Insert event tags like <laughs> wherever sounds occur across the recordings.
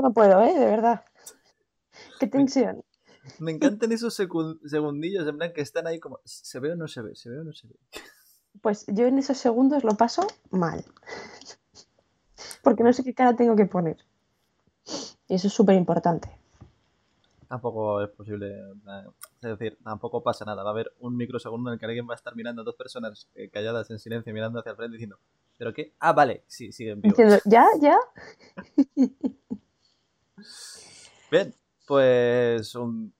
no puedo, ¿eh? De verdad. Qué tensión. Me encantan esos segundillos, en plan que están ahí como, ¿se ve o no se ve? ¿Se ve o no se ve? Pues yo en esos segundos lo paso mal. Porque no sé qué cara tengo que poner. Y eso es súper importante. Tampoco es posible, es decir, tampoco pasa nada. Va a haber un microsegundo en el que alguien va a estar mirando a dos personas eh, calladas en silencio, mirando hacia el frente diciendo, ¿pero qué? Ah, vale, sí, siguen vivos. ¿Ya? ¿Ya? <laughs> Bien, pues un,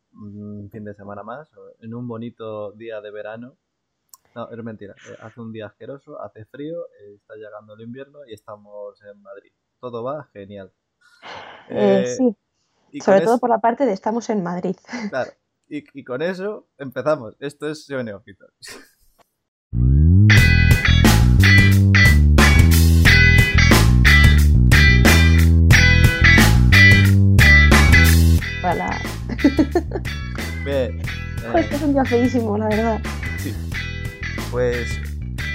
fin de semana más, en un bonito día de verano. No, es mentira. Eh, hace un día asqueroso, hace frío, eh, está llegando el invierno y estamos en Madrid. Todo va genial. sí. Sobre todo por la parte de estamos en Madrid. Claro. Y, con eso empezamos. Esto es Yo Neófitos. <laughs> Bien. Pues es un día feísimo, la verdad. Sí. Pues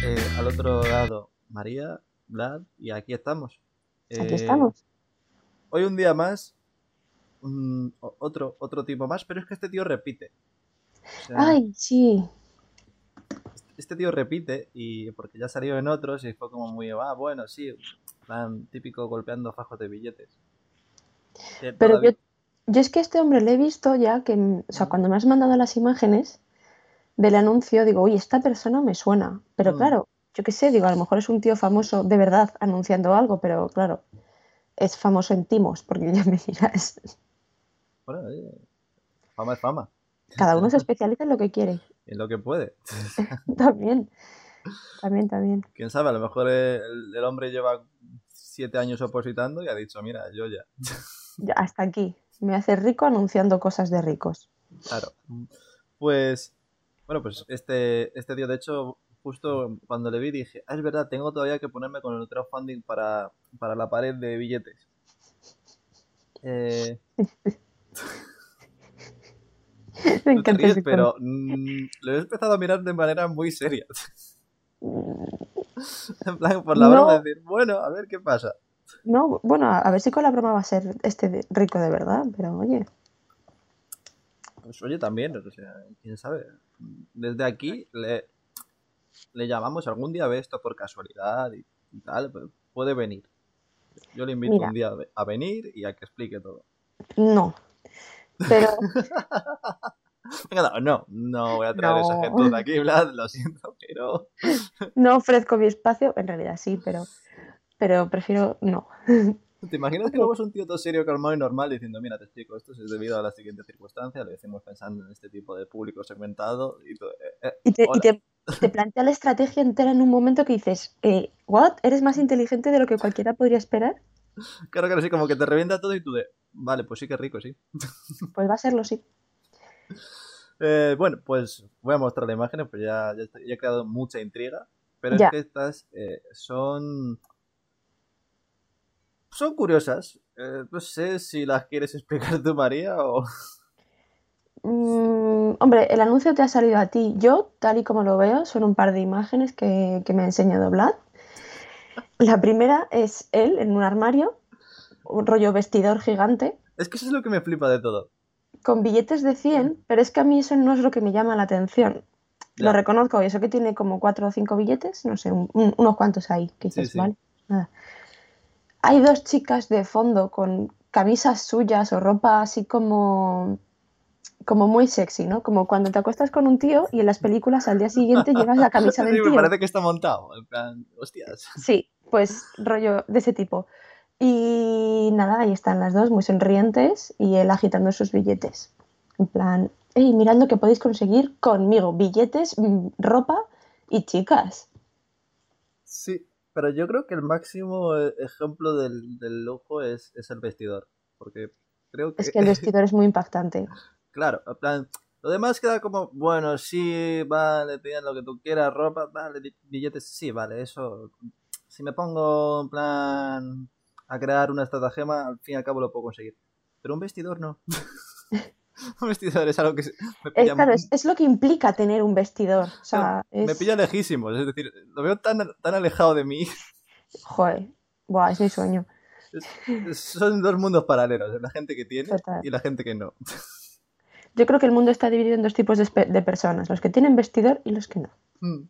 eh, al otro lado, María, Vlad, y aquí estamos. aquí estamos. Eh, hoy un día más otro, otro tipo más, pero es que este tío repite. Ay, sí. Este tío repite y porque ya salió en otros y fue como muy, ah, bueno, sí, plan típico golpeando fajos de billetes. pero yo, yo, es que este hombre le he visto ya que, o sea, cuando me has mandado las imágenes del anuncio, digo, oye, esta persona me suena. Pero mm. claro, yo qué sé, digo, a lo mejor es un tío famoso de verdad anunciando algo, pero claro, es famoso en timos, porque <laughs> ya me dirás. Bueno, fama es fama. Cada uno se <laughs> especializa en lo que quiere. En lo que puede. <laughs> también. También, también. Quién sabe, a lo mejor el, hombre lleva siete años opositando y ha dicho, mira, yo ya. ya. Hasta aquí. Me hace rico anunciando cosas de ricos. Claro. Pues, bueno, pues este, este tío, de hecho, justo cuando le vi dije, ah, es verdad, tengo todavía que ponerme con el crowdfunding para, para la pared de billetes. Eh, <laughs> Me encanta pero mm, lo he empezado a mirar de manera muy seria. <laughs> en plan, por la broma de decir, bueno, a ver qué pasa. No, bueno, a ver si con la broma va a ser este rico de verdad, pero oye. Pues oye, también, o sea, quién sabe. Desde aquí le, le llamamos algún día ve esto por casualidad y, tal, puede venir. Yo le invito un día a venir y a que explique todo. No, pero. <laughs> no, no voy a traer esa gente de aquí, Vlad, lo siento, pero. no ofrezco mi espacio, en realidad sí, pero, pero prefiero no. <laughs> ¿Te imaginas que luego es un tío todo serio, calmado y normal diciendo, mira, te explico, esto es debido a la siguiente circunstancia, lo decimos pensando en este tipo de público segmentado y todo. Eh, eh, y, <laughs> te, plantea la estrategia entera en un momento que dices, eh, ¿what? ¿Eres más inteligente de lo que cualquiera podría esperar? Claro, claro, sí, como que te revienta todo y tú de, Vale, pues sí que rico, sí. <laughs> Pues va a serlo, sí. Eh, bueno, pues voy a mostrar la imágenes, pues ya, ya, ha quedado mucha intriga. Pero es que estas son. Son curiosas. Eh, no sé si las quieres explicar tú, María, o. Mm, hombre, el anuncio te ha salido a ti. Yo, tal y como lo veo, son un par de imágenes que, que me ha enseñado Vlad. La primera es él en un armario un rollo vestidor gigante. Es que eso es lo que me flipa de todo. Con billetes de 100, pero es que a mí eso no es lo que me llama la atención. Lo reconozco, y eso que tiene como cuatro o cinco billetes, no sé, unos cuantos ahí, quizás, ¿vale? Hay dos chicas de fondo con camisas suyas o ropa así como como muy sexy, ¿no? Como cuando te acuestas con un tío y en las películas al día siguiente llevas la camisa <laughs> del tío. Me parece que está montado, en plan, hostias. Sí, pues rollo de ese tipo. Y nada, ahí están las dos muy sonrientes y él agitando sus billetes. En plan, hey, mirad lo que podéis conseguir conmigo. Billetes, mm, ropa y chicas. Sí, pero yo creo que el máximo eh, ejemplo del, del lujo es, el vestidor. Porque creo que... Es que el <laughs> vestidor es muy impactante. Claro, en plan, lo demás queda como, bueno, sí, vale, te lo que tú quieras, ropa, vale, billetes, sí, vale, eso. Si me pongo en plan a crear una estratagema, al fin y al cabo lo puedo conseguir. Pero un vestidor no. <laughs> <laughs> un vestidor es algo que me pilla es, claro, es, lo que implica tener un vestidor. O sea, Me pilla lejísimo, es decir, lo veo tan, tan alejado de mí. Joder, Buah, es mi sueño. son dos mundos paralelos, la gente que tiene y la gente que no. Yo creo que el mundo está dividido en dos tipos de, personas, los que tienen vestidor y los que no. Mm.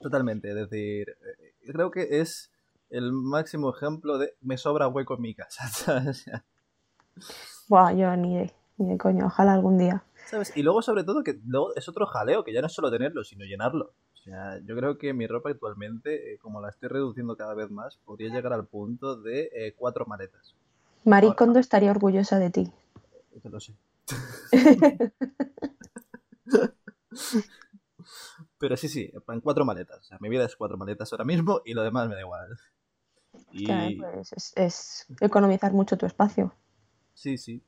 Totalmente, es decir, eh, creo que es el máximo ejemplo de me sobra hueco en mi casa. <laughs> Buah, yo ni de, ni de coño, ojalá algún día. ¿Sabes? Y luego, sobre todo, que luego es otro jaleo, que ya no es solo tenerlo, sino llenarlo. O sea, yo creo que mi ropa actualmente, eh, como la estoy reduciendo cada vez más, podría llegar al punto de eh, cuatro maletas. Marie Kondo estaría orgullosa de ti. Te lo sé. <laughs> Pero sí, sí, en cuatro maletas. O sea, mi vida es cuatro maletas ahora mismo y lo demás me da igual. Y... pues es, economizar mucho tu espacio. Sí, sí.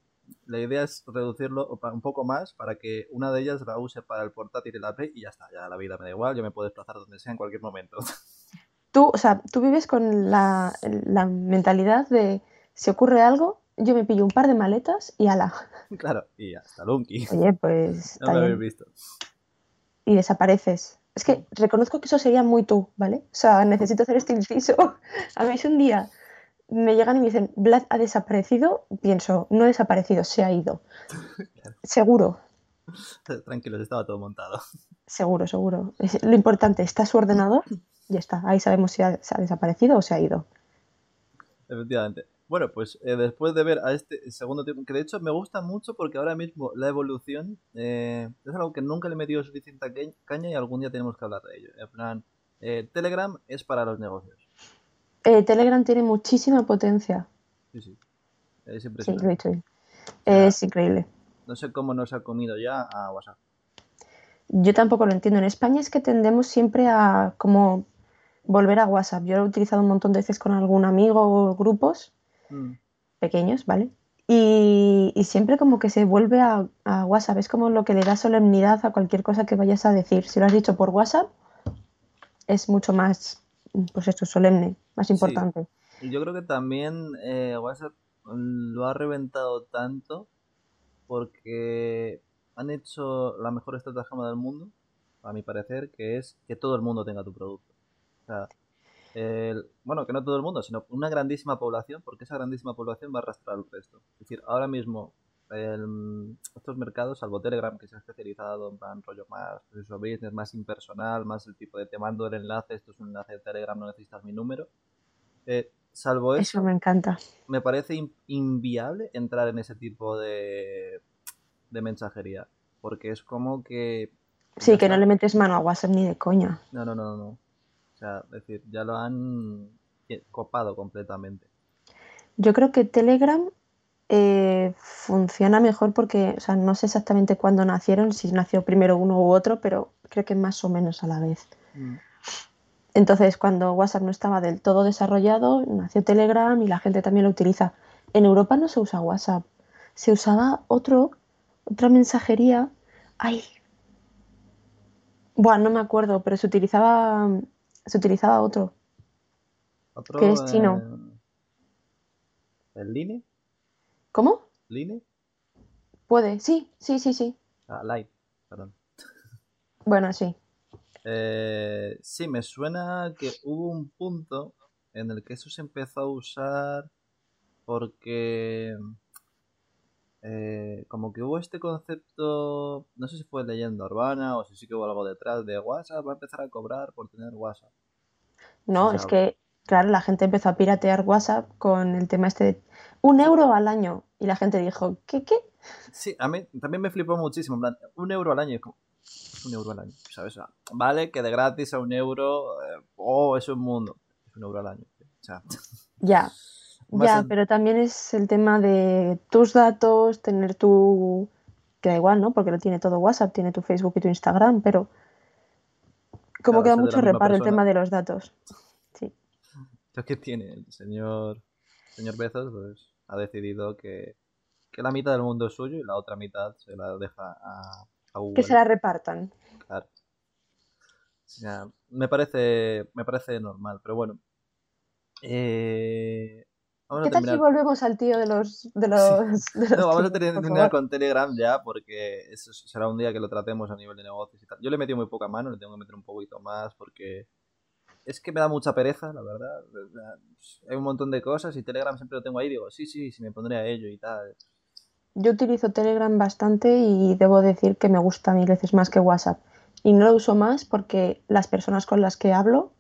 La idea es reducirlo un poco más para que una de ellas la use para el portátil y la Play y ya está, ya la vida me da igual, yo me puedo desplazar donde sea en cualquier momento. <laughs> Tú, o sea, tú vives con la, la mentalidad de si ocurre algo, yo me pillo un par de maletas y ala. <laughs> Claro, y hasta Lunky. Oye, pues. <laughs> No lo habéis visto. Y desapareces. Es que reconozco que eso sería muy tú, ¿vale? O sea, necesito hacer este inciso. A mí si un día me llegan y me dicen, Vlad ha desaparecido, pienso, no ha desaparecido, se ha ido. <laughs> Seguro. Tranquilo, estaba todo montado. Seguro, seguro. Lo importante, está su ordenador, ya está. Ahí sabemos si ha desaparecido o se ha ido. Efectivamente. Bueno, pues eh, después de ver a este segundo tipo, que de hecho me gusta mucho porque ahora mismo la evolución eh, es algo que nunca le he metido suficiente caña y algún día tenemos que hablar de ello. En plan, eh, Telegram es para los negocios. Telegram tiene muchísima potencia. Sí, sí. Es impresionante. Sí, es increíble. No sé cómo nos ha comido ya a WhatsApp. Yo tampoco lo entiendo. En España es que tendemos siempre a como volver a WhatsApp. Yo lo he utilizado un montón de veces con algún amigo o grupos Mm. pequeños, ¿vale? Y, siempre como que se vuelve a, WhatsApp, es como lo que le da solemnidad a cualquier cosa que vayas a decir. Si lo has dicho por WhatsApp, es mucho más, pues esto, solemne, más importante. Y yo creo que también eh, WhatsApp lo ha reventado tanto porque han hecho la mejor estrategia del mundo, a mi parecer, que es que todo el mundo tenga tu producto. O sea, bueno, que no todo el mundo, sino una grandísima población, porque esa grandísima población va a arrastrar el resto. Es decir, ahora mismo estos mercados, salvo Telegram, que se ha especializado en plan rollo más pues business, más impersonal, más el tipo de te mando el enlace, esto es un enlace de Telegram, no necesitas mi número. Eh, salvo eso, eso, me encanta. Me parece inviable entrar en ese tipo de, de mensajería, porque es como que... Sí, que no le metes mano a WhatsApp ni de coña. No, no, no, no. O sea, es decir, ya lo han copado completamente. Yo creo que Telegram eh, funciona mejor porque, o sea, no sé exactamente cuándo nacieron, si nació primero uno u otro, pero creo que más o menos a la vez. Mm. Entonces, cuando WhatsApp no estaba del todo desarrollado, nació Telegram y la gente también lo utiliza. En Europa no se usa WhatsApp, se usaba otro, otra mensajería. Ay, bueno, no me acuerdo, pero se utilizaba se utilizaba otro. ¿Otro? Que es chino. ¿El Line? ¿Cómo? ¿Line? Puede, sí, sí, sí, sí. Ah, Light, perdón. Bueno, sí. Eh, sí, me suena que hubo un punto en el que eso se empezó a usar porque eh, como que hubo este concepto, no sé si fue leyenda urbana o si sí que hubo algo detrás de WhatsApp, va a empezar a cobrar por tener WhatsApp. No, es que, claro, la gente empezó a piratear WhatsApp con el tema este de un euro al año y la gente dijo, ¿qué qué? Sí, a mí también me flipó muchísimo, en plan, un euro al año, como, un euro al año, ¿sabes? vale, que de gratis a un euro, eh, oh, es un mundo, es un euro al año. Ya, ya, <laughs> pero también es el tema de tus datos, tener tu... que da igual, ¿no? Porque lo tiene todo WhatsApp, tiene tu Facebook y tu Instagram, pero como queda mucho reparo el tema de los datos. <laughs> Lo que tiene el señor, señor Bezos, pues ha decidido que, que la mitad del mundo es suyo y la otra mitad se la deja a, a Google. Que se la repartan. Claro. O sea, me parece, me parece normal, pero bueno. Eh, ¿Qué tal si volvemos al tío de los... De los, no, vamos a terminar con Telegram ya porque eso será un día que lo tratemos a nivel de negocios y tal. Yo le he metido muy poca mano, le tengo que meter un poquito más porque es que me da mucha pereza, la verdad. Hay un montón de cosas y Telegram siempre lo tengo ahí. Digo, sí, sí, sí, me pondré a ello y tal. Yo utilizo Telegram bastante y debo decir que me gusta mil veces más que WhatsApp. Y no lo uso más porque las personas con las que hablo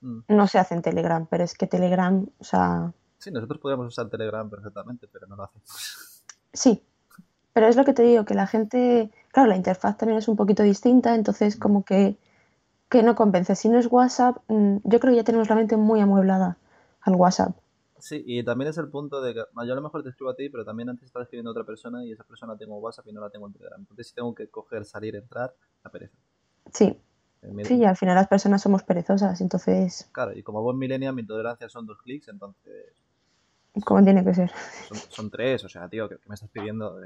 mm. no se hacen Telegram, pero es que Telegram, o sea... Sí, nosotros podríamos usar Telegram perfectamente, pero no lo hacemos. Sí, pero es lo que te digo, que la gente, claro, la interfaz también es un poquito distinta, entonces como que, que no convence. Si no es WhatsApp, mm, yo creo que ya tenemos la mente muy amueblada al WhatsApp. Sí, y también es el punto de que yo a lo mejor te escribo a ti, pero también antes estaba escribiendo a otra persona y esa persona tengo WhatsApp y no la tengo en Telegram. Entonces si tengo que coger, salir, entrar, la pereza. Sí. Eh, sí, y al final las personas somos perezosas, entonces... Claro, y como buen millennial mi tolerancia son dos clics, entonces... ¿Cómo tiene que ser? Son, tres, o sea, tío, ¿qué, me estás pidiendo?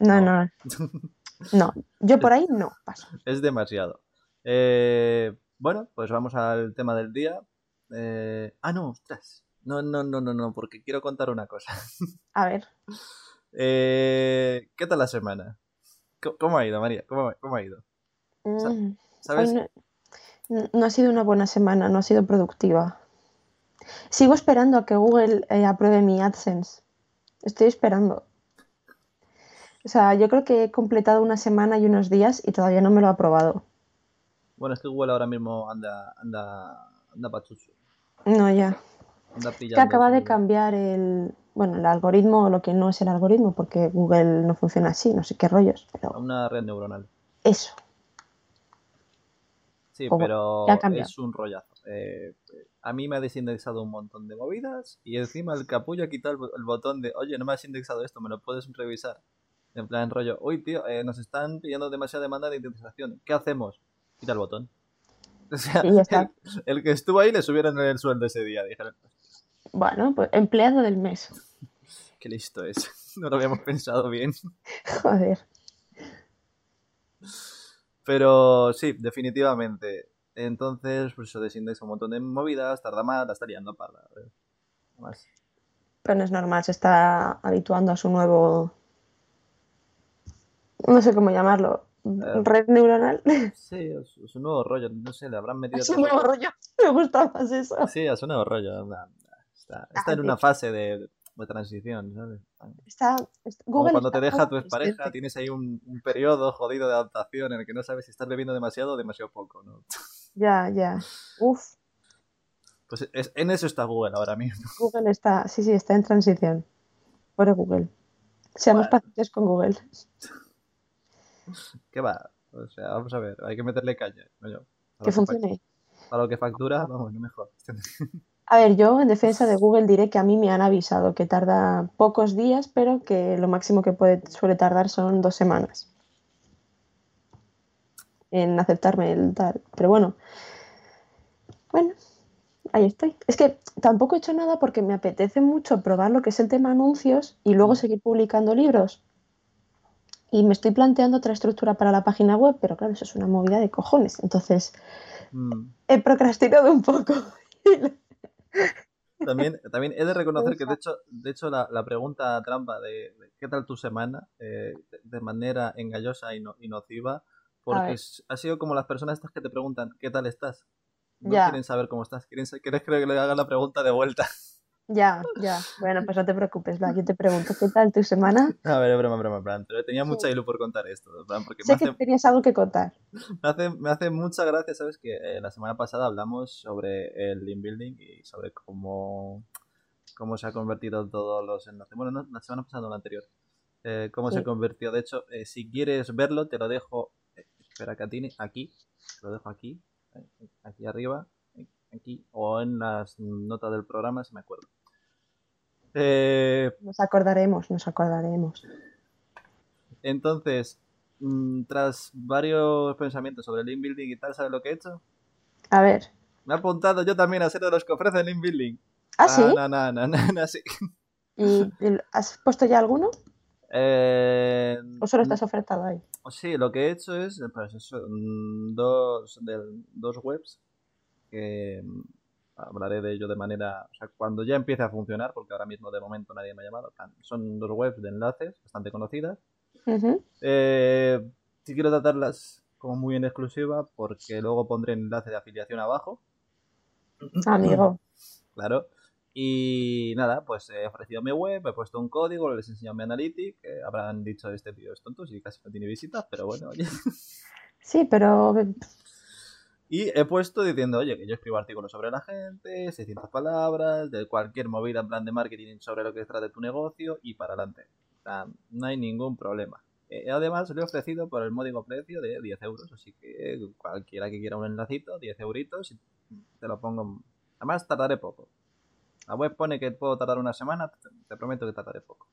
no, no. <laughs> No, yo por ahí no paso. Es demasiado. Eh, bueno, pues vamos al tema del día. Eh, ah, no, ostras. No, no, no, no, no, porque quiero contar una cosa. <laughs> A ver. Eh, ¿Qué tal la semana? ¿Cómo ha ido, María? ¿Cómo, ha ido? Mm, ¿Sabes? No, ha sido una buena semana, no ha sido productiva. Sigo esperando a que Google apruebe mi AdSense. Estoy esperando. O sea, yo creo que he completado una semana y unos días y todavía no me lo ha aprobado. Bueno, es que Google ahora mismo anda, anda, anda pachucho. No, ya. Anda que acaba de cambiar el, bueno, el algoritmo o lo que no es el algoritmo, porque Google no funciona así, no sé qué rollos. Pero... Una red neuronal. Eso. Sí, pero es un rollazo. Eh, a mí me ha desindexado un montón de movidas y encima el capullo ha quitado el, botón de, oye, no me has indexado esto, me lo puedes revisar. En plan, rollo, uy, tío, eh, nos están pidiendo demasiada demanda de indexación. ¿Qué hacemos? Quita el botón. <laughs> O sea, el, que estuvo ahí le subieron el sueldo ese día, dijeron. Bueno, pues empleado del mes. <laughs> Qué listo es. <laughs> No lo habíamos pensado bien. Joder. Pero sí, definitivamente. Entonces, pues eso desindexa un montón de movidas, tarda más, la está liando para. Más. Pero no es normal, se está habituando a su nuevo no sé cómo llamarlo, red neuronal. Sí, es, un nuevo rollo, no sé, le habrán metido... Es un nuevo rollo, <laughs> me gusta más eso. Sí, es un nuevo rollo, está, está en una fase de, de transición, ¿sabes? Está, Como cuando te deja tu pareja, tienes ahí un, un, periodo jodido de adaptación en el que no sabes si estás bebiendo demasiado o demasiado poco, ¿no? Ya, ya. Uf. Pues es, en eso está Google ahora mismo. Google está, sí, sí, está en transición. Por Google. Seamos pacientes con Google. <laughs> ¿Qué va? O sea, vamos a ver, hay que meterle caña. que funcione. Para lo que factura, vamos, no mejor. <laughs> A ver, yo en defensa de Google diré que a mí me han avisado que tarda pocos días, pero que lo máximo que puede, suele tardar son dos semanas en aceptarme el tal. Pero bueno, bueno, ahí estoy. Es que tampoco he hecho nada porque me apetece mucho probar lo que es el tema anuncios y luego mm. seguir publicando libros. Y me estoy planteando otra estructura para la página web, pero claro, eso es una movida de cojones. Entonces, mm. he procrastinado un poco. <laughs> También, también he de reconocer que de hecho, de hecho la, pregunta trampa de, qué tal tu semana, eh, de manera engañosa y, nociva, porque ha sido como las personas estas que te preguntan qué tal estás. No quieren saber cómo estás, quieren, quieren que le hagan la pregunta de vuelta. Ya, ya. Bueno, pues no te preocupes, va. Yo te pregunto, ¿qué tal tu semana? <laughs> A ver, broma, broma, plan. Pero tenía mucha ilusión por contar esto. porque sé que tenías algo que contar. Me hace, me hace mucha gracia, ¿sabes? Que eh, la semana pasada hablamos sobre el link building y sobre cómo, cómo se ha convertido todos los enlaces. Bueno, no, la semana pasada, no la anterior. Eh, cómo se convirtió. De hecho, eh, si quieres verlo, te lo dejo. espera, Catini, aquí. Te lo dejo aquí. Aquí arriba aquí o en las notas del programa, si me acuerdo. Eh, nos acordaremos, nos acordaremos. Entonces, mm, tras varios pensamientos sobre el link building y tal, ¿sabes lo que he hecho? A ver. Me he apuntado yo también a ser de los que ofrecen link building. ¿Ah, sí? No, no, no, no, sí. ¿Y has puesto ya alguno? Eh, ¿O solo estás ofertado ahí? Sí, lo que he hecho es pues eso, mm, dos, de, dos webs que mm, hablaré de ello de manera, o sea, cuando ya empiece a funcionar, porque ahora mismo de momento nadie me ha llamado, son dos webs de enlaces bastante conocidas. Eh, si quiero tratarlas como muy en exclusiva, porque luego pondré enlace de afiliación abajo. Amigo. claro. Y nada, pues he ofrecido mi web, he puesto un código, les he enseñado mi analytics, que habrán dicho este tío es tonto y casi no tiene visitas, pero bueno, oye. Sí, pero... Y he puesto diciendo, oye, que yo escribo artículos sobre la gente, 600 palabras, de cualquier movida en plan de marketing sobre lo que trata tu negocio y para adelante. O sea, no hay ningún problema. Eh, además, le he ofrecido por el módico precio de 10 euros, así que cualquiera que quiera un enlacito, 10 euritos, te lo pongo. Además, tardaré poco. La web pone que puedo tardar una semana, te, prometo que tardaré poco.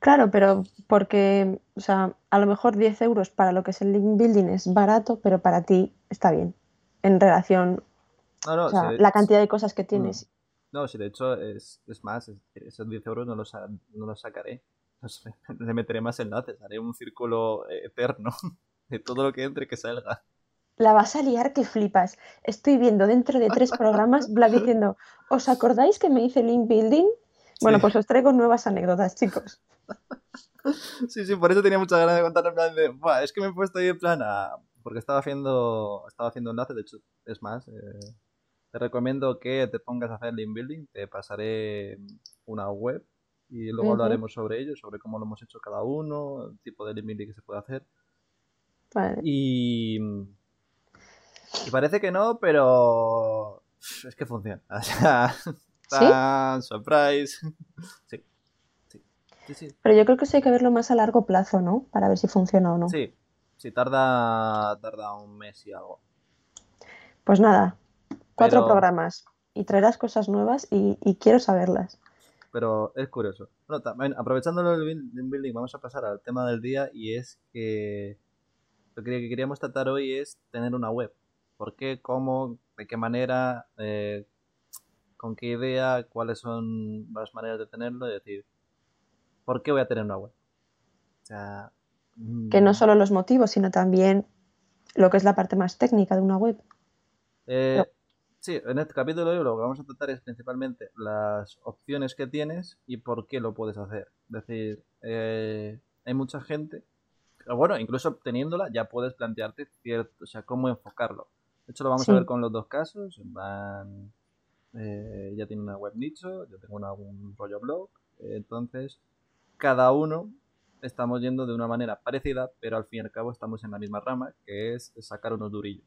Claro, pero porque, o sea, a lo mejor 10 euros para lo que es el link building es barato, pero para ti está bien. En relación o sea, la cantidad de cosas que tienes. Mm. No, si de hecho es, más, esos 10 euros no los, no los sacaré. <laughs> le meteré más enlaces, haré un círculo eterno <laughs> de todo lo que entre que salga la vas a liar que flipas. Estoy viendo dentro de tres programas Bla diciendo, <laughs> ¿os acordáis que me hice link building? Bueno, pues os traigo nuevas anécdotas, chicos. <laughs> Sí, sí, por eso tenía muchas ganas de contar en plan de, es que me he puesto ahí en plan a... Porque estaba haciendo, estaba haciendo enlace, de hecho, es más, eh, te recomiendo que te pongas a hacer link building, te pasaré una web y luego hablaremos sobre ello, sobre cómo lo hemos hecho cada uno, el tipo de link building que se puede hacer. Vale. Y y parece que no, pero es que funciona. <laughs> O sea, surprise. <laughs> Sí. Sí. sí. Pero yo creo que eso hay que verlo más a largo plazo, ¿no? Para ver si funciona o no. Sí, sí, tarda, tarda un mes y algo. Pues nada, cuatro programas y traerás cosas nuevas y, quiero saberlas. Pero es curioso. Bueno, también, aprovechando el building, vamos a pasar al tema del día y es que lo que queríamos tratar hoy es tener una web. ¿Por qué? ¿Cómo? ¿De qué manera? Eh, ¿Con qué idea? ¿Cuáles son las maneras de tenerlo? Es decir, ¿por qué voy a tener una web? O sea, que no mm. solo los motivos, sino también lo que es la parte más técnica de una web. Eh, sí, en este capítulo lo que vamos a tratar es principalmente las opciones que tienes y por qué lo puedes hacer. Es decir, eh, hay mucha gente, bueno, incluso obteniéndola ya puedes plantearte cierto, o sea, cómo enfocarlo. De hecho, lo vamos a ver con los dos casos. Van, eh, ya tiene una web nicho, yo tengo un rollo blog. entonces, cada uno estamos yendo de una manera parecida, pero al fin y al cabo estamos en la misma rama, que es sacar unos durillos.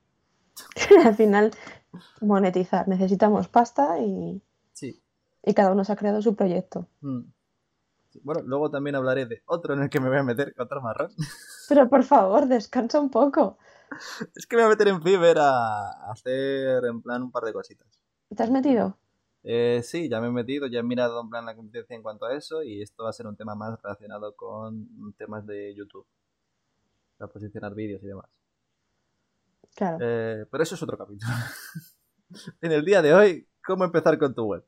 <laughs> al final, monetizar. Necesitamos pasta y, sí. y cada uno se ha creado su proyecto. Mm. Bueno, luego también hablaré de otro en el que me voy a meter, otro marrón. <laughs> Pero por favor, descansa un poco. es que me voy a meter en Fiverr a hacer en plan un par de cositas. ¿Te has metido? Eh, sí, ya me he metido, ya he mirado en plan la competencia en cuanto a eso y esto va a ser un tema más relacionado con temas de YouTube. Para posicionar vídeos y demás. Claro. Eh, pero eso es otro capítulo. <laughs> en el día de hoy, ¿cómo empezar con tu web?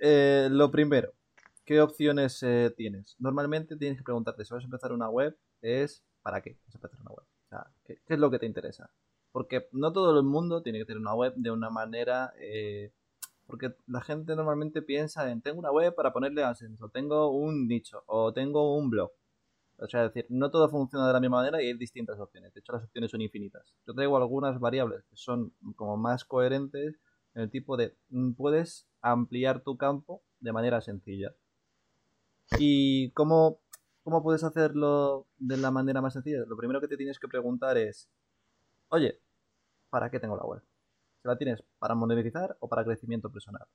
Eh, lo primero, ¿qué opciones tienes? Normalmente tienes que preguntarte si vas a empezar una web, es ¿para qué vas a empezar una web? ¿qué, es lo que te interesa? Porque no todo el mundo tiene que tener una web de una manera... Eh, porque la gente normalmente piensa en, tengo una web para ponerle ascenso, tengo un nicho, o tengo un blog. O sea, es decir, no todo funciona de la misma manera y hay distintas opciones. De hecho, las opciones son infinitas. Yo traigo algunas variables que son como más coherentes en el tipo de, mm, puedes ampliar tu campo de manera sencilla. ¿Y cómo ¿Cómo puedes hacerlo de la manera más sencilla? Lo primero que te tienes que preguntar es, oye, ¿para qué tengo la web? ¿Se la tienes para monetizar o para crecimiento personal?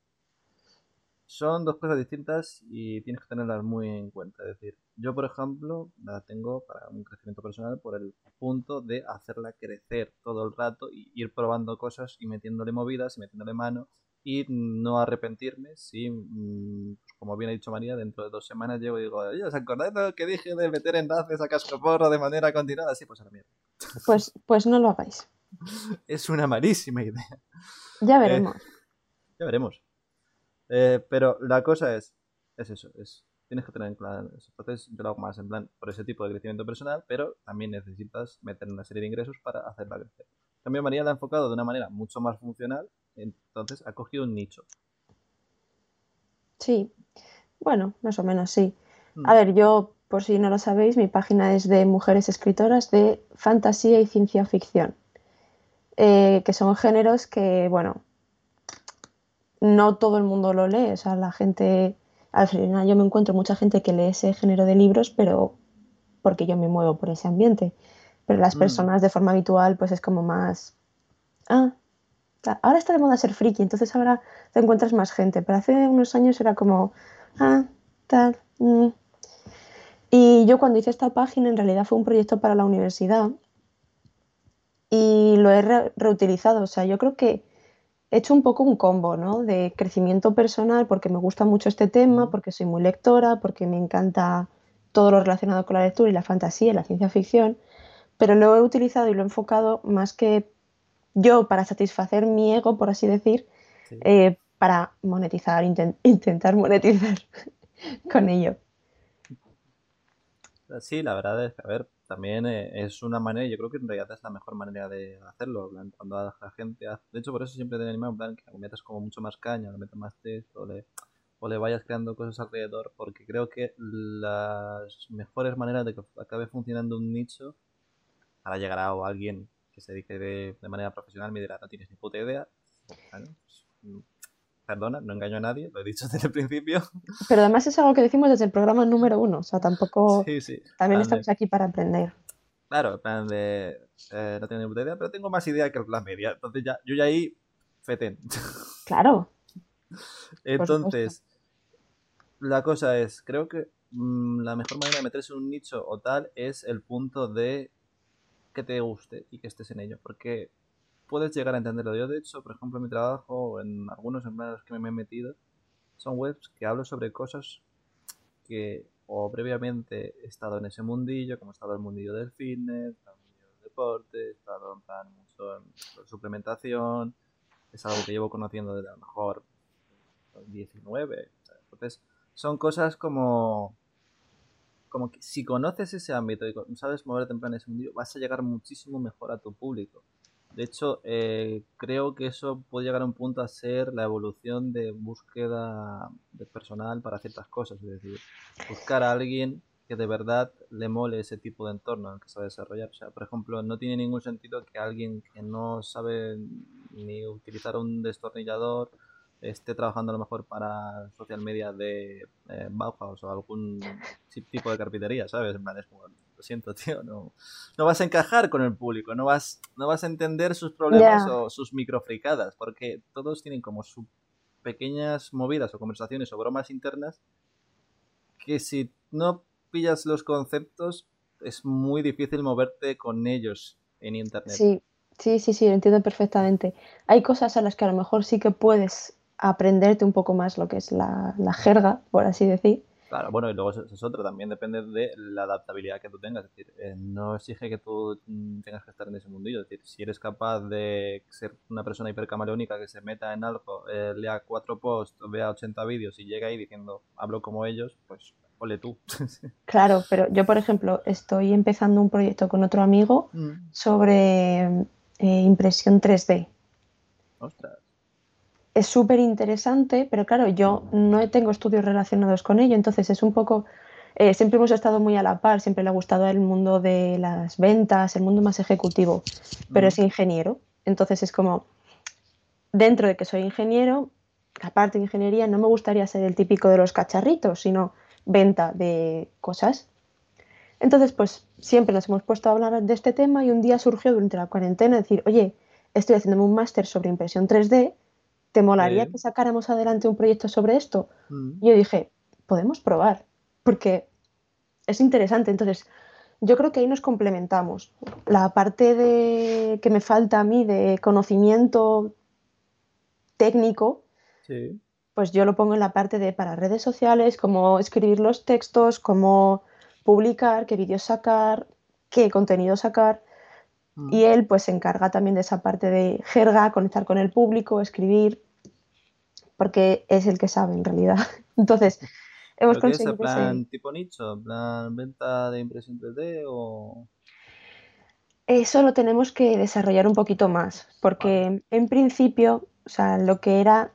Son dos cosas distintas y tienes que tenerlas muy en cuenta. Es decir, yo, por ejemplo, la tengo para un crecimiento personal por el punto de hacerla crecer todo el rato y ir probando cosas y metiéndole movidas y metiéndole mano y no arrepentirme si, mm, pues como bien ha dicho María, dentro de dos semanas llego y digo, ¿os acordáis de lo que dije de meter enlaces a cascoporro de manera continuada? Sí, pues a la mierda. <laughs> Pues, pues no lo hagáis. es una malísima idea. Ya eh, veremos. ya veremos. Eh, pero la cosa es, es eso, es tienes que tener en claro Entonces yo lo hago más en plan por ese tipo de crecimiento personal, pero también necesitas meter una serie de ingresos para hacerla crecer. También María la ha enfocado de una manera mucho más funcional entonces ha cogido un nicho. Sí, bueno, más o menos sí. Hmm. A ver, yo, por si no lo sabéis, mi página es de mujeres escritoras de fantasía y ciencia ficción, eh, que son géneros que, bueno, no todo el mundo lo lee, o sea, la gente, al final yo me encuentro mucha gente que lee ese género de libros, pero porque yo me muevo por ese ambiente. Pero las mm. personas de forma habitual, pues es como más, ah, ahora está de moda ser friki, entonces ahora te encuentras más gente, pero hace unos años era como, ah, tal. Mm". Y yo cuando hice esta página en realidad fue un proyecto para la universidad y lo he reutilizado. O sea, yo creo que he hecho un poco un combo, ¿no? De crecimiento personal porque me gusta mucho este tema, porque soy muy lectora, porque me encanta todo lo relacionado con la lectura y la fantasía y la ciencia ficción, pero lo he utilizado y lo he enfocado más que yo para satisfacer mi ego, por así decir, eh, para monetizar, <laughs> intentar monetizar <laughs> con ello. Sí, la verdad es que, a ver, también eh, es una manera, yo creo que en realidad es la mejor manera de hacerlo, cuando la gente hace, de hecho por eso siempre te animado en plan que le metas como mucho más caña, le metas más texto, o le, o le vayas creando cosas alrededor, porque creo que las mejores maneras de que acabe funcionando un nicho, para llegar a alguien que se dedique de, manera profesional me dirá, no tienes ni puta idea, pues, mm, perdona, no engaño a nadie, lo he dicho <laughs> desde el principio. Pero además es algo que decimos desde el programa número uno, o sea, tampoco... Sí, sí. También estamos aquí para aprender. Claro, en plan de... Eh, no tengo ni puta idea, pero tengo más idea que la media. Entonces ya, yo ya ahí, feten. <laughs> Claro. Entonces, la cosa es, creo que mm, la mejor manera de meterse en un nicho o tal es el punto de que te guste y que estés en ello. Porque puedes llegar a entenderlo. Yo, de hecho, por ejemplo, en mi trabajo, en algunos empleados que me he metido, son webs que hablo sobre cosas que o previamente he estado en ese mundillo, como he estado en el mundillo del fitness, en el mundillo del deporte, he estado en plan mucho en suplementación, es algo que llevo conociendo desde a lo mejor 19. Entonces, son cosas como como que si conoces ese ámbito y sabes moverte en ese mundillo, vas a llegar muchísimo mejor a tu público. De hecho, eh, creo que eso puede llegar a un punto a ser la evolución de búsqueda de personal para ciertas cosas. Es decir, buscar a alguien que de verdad le mole ese tipo de entorno en el que se va a desarrollar. Por ejemplo, no tiene ningún sentido que alguien que no sabe ni utilizar un destornillador esté trabajando a lo mejor para social media de eh, Bauhaus o algún tipo de carpintería, ¿sabes? En plan, es como, lo siento, <laughs> tío, no, no vas a encajar con el público, no vas, no vas a entender sus problemas o sus microfricadas, porque todos tienen como sus pequeñas movidas o conversaciones o bromas internas que si no pillas los conceptos es muy difícil moverte con ellos en internet. Sí, sí, sí, sí, lo entiendo perfectamente. Hay cosas a las que a lo mejor sí que puedes aprenderte un poco más lo que es la, jerga, por así decir. Claro, bueno, y luego eso es otro, también depende de la adaptabilidad que tú tengas. Es decir, eh, no exige que tú mm, tengas que estar en ese mundillo. Es decir, si eres capaz de ser una persona hipercamaleónica que se meta en algo, eh, lea cuatro posts, vea 80 vídeos y llega ahí diciendo, hablo como ellos, pues ole tú. <laughs> claro, pero yo, por ejemplo, estoy empezando un proyecto con otro amigo mm. sobre eh, impresión 3D. Ostras es súper interesante, pero claro, yo no tengo estudios relacionados con ello, entonces es un poco, eh, siempre hemos estado muy a la par, siempre le ha gustado el mundo de las ventas, el mundo más ejecutivo, pero es ingeniero, entonces es como, dentro de que soy ingeniero, aparte de ingeniería, no me gustaría ser el típico de los cacharritos, sino venta de cosas. Entonces, pues siempre nos hemos puesto a hablar de este tema y un día surgió durante la cuarentena decir, oye, estoy haciendo un máster sobre impresión 3D ¿te molaría que sacáramos adelante un proyecto sobre esto? Mm. Y yo dije, podemos probar, porque es interesante. Entonces, yo creo que ahí nos complementamos. La parte de que me falta a mí de conocimiento técnico, pues yo lo pongo en la parte de para redes sociales, cómo escribir los textos, cómo publicar, qué vídeos sacar, qué contenido sacar. Mm. Y él pues se encarga también de esa parte de jerga, conectar con el público, escribir, porque es el que sabe en realidad. <laughs> Entonces, hemos conseguido... ¿Es plan tipo nicho? ¿Plan venta de impresión 3D o...? Eso lo tenemos que desarrollar un poquito más, porque en principio, o sea, lo que era,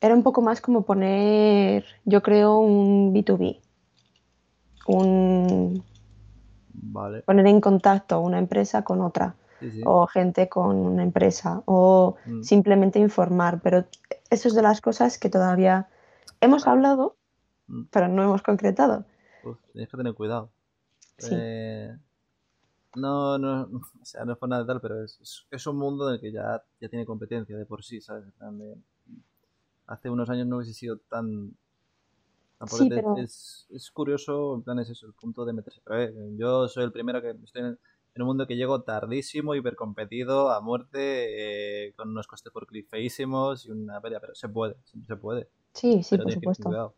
era un poco más como poner, yo creo, un B2B. Un, Poner en contacto una empresa con otra. o gente con una empresa, o mm. simplemente informar. Pero eso es de las cosas que todavía hemos hablado, mm. pero no hemos concretado. tienes que tener cuidado. Eh, no, no, <laughs> o sea, no es por nada de tal, pero es, es, un mundo en el que ya, ya tiene competencia de por sí, ¿sabes? hace unos años no hubiese sido tan... es, es, curioso, en plan, es eso, el punto de meterse. yo soy el primero que estoy en, un mundo que llego tardísimo, hipercompetido, a muerte, eh, con unos costes por clic feísimos y una pelea, pero se puede, se puede. Sí, sí, por supuesto.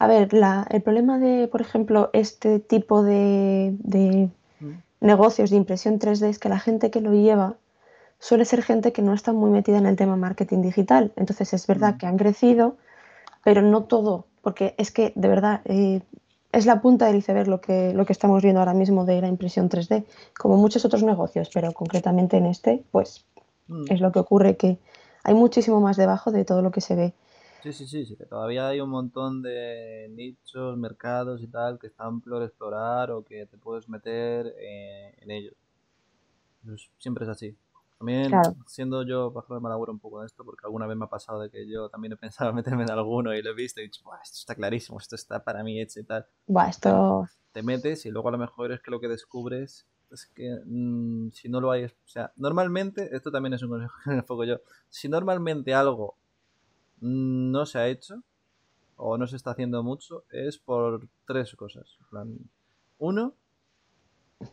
A ver, la, el problema de, por ejemplo, este tipo de, de mm. negocios de impresión 3D es que la gente que lo lleva suele ser gente que no está muy metida en el tema marketing digital. Entonces es verdad mm. que han crecido, pero no todo, porque es que de verdad eh, es la punta del iceberg lo que, lo que estamos viendo ahora mismo de la impresión 3D, como muchos otros negocios, pero concretamente en este, pues mm. es lo que ocurre que hay muchísimo más debajo de todo lo que se ve. Sí, sí, sí, sí, que todavía hay un montón de nichos, mercados y tal que están por explorar o que te puedes meter eh, en ellos. Pues siempre es así. También, siendo yo bajo de malabura un poco de esto, porque alguna vez me ha pasado de que yo también he pensado <laughs> meterme en alguno y lo he visto y he dicho, esto está clarísimo, esto está para mí hecho y tal. Buah, esto... Te metes y luego a lo mejor es que lo que descubres es que mm, si no lo hay, o sea, normalmente, esto también es un consejo que me enfoco yo, si normalmente algo no se ha hecho o no se está haciendo mucho, es por tres cosas. uno,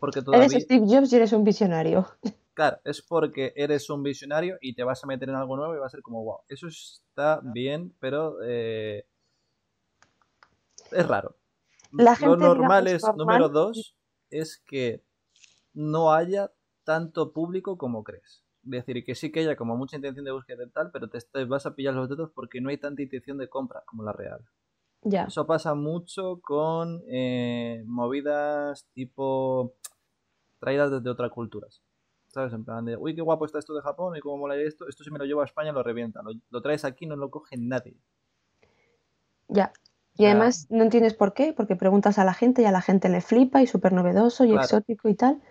porque todavía... Eres Steve Jobs y eres un visionario. <laughs> Claro, es porque eres un visionario y te vas a meter en algo nuevo y va a ser como, wow, eso está bien, pero eh, es raro. Lo normal es, número dos, es que no haya tanto público como crees. Es decir, que sí que haya como mucha intención de búsqueda y tal, pero te, vas a pillar los dedos porque no hay tanta intención de compra como la real. Ya. Eso pasa mucho con eh, movidas tipo traídas desde otras culturas. ¿Sabes? En plan de, uy, qué guapo está esto de Japón y cómo mola esto. Esto si me lo llevo a España lo revienta. Lo, traes aquí no lo coge nadie. Ya. Y además no entiendes por qué, porque preguntas a la gente y a la gente le flipa y súper novedoso y exótico y tal.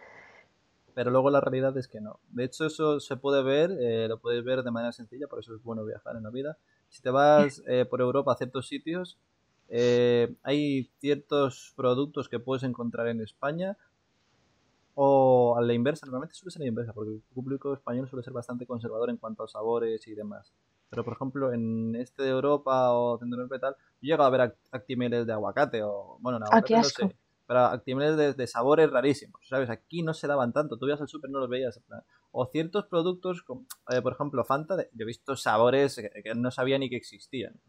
Pero luego la realidad es que no. De hecho, eso se puede ver, eh, lo puedes ver de manera sencilla, por eso es bueno viajar en la vida. Si te vas <laughs> eh, por Europa a ciertos sitios, eh, hay ciertos productos que puedes encontrar en España o a la inversa, normalmente suele ser a la inversa, porque el público español suele ser bastante conservador en cuanto a sabores y demás. Pero, por ejemplo, en este de Europa o Centro y tal, yo he a ver actimales de aguacate o, bueno, no, aguacate, no sé, pero actimales de, sabores rarísimos, ¿sabes? Aquí no se daban tanto, tú ibas al súper no los veías. O ciertos productos, como, eh, por ejemplo, Fanta, yo he visto sabores que, no sabía ni que existían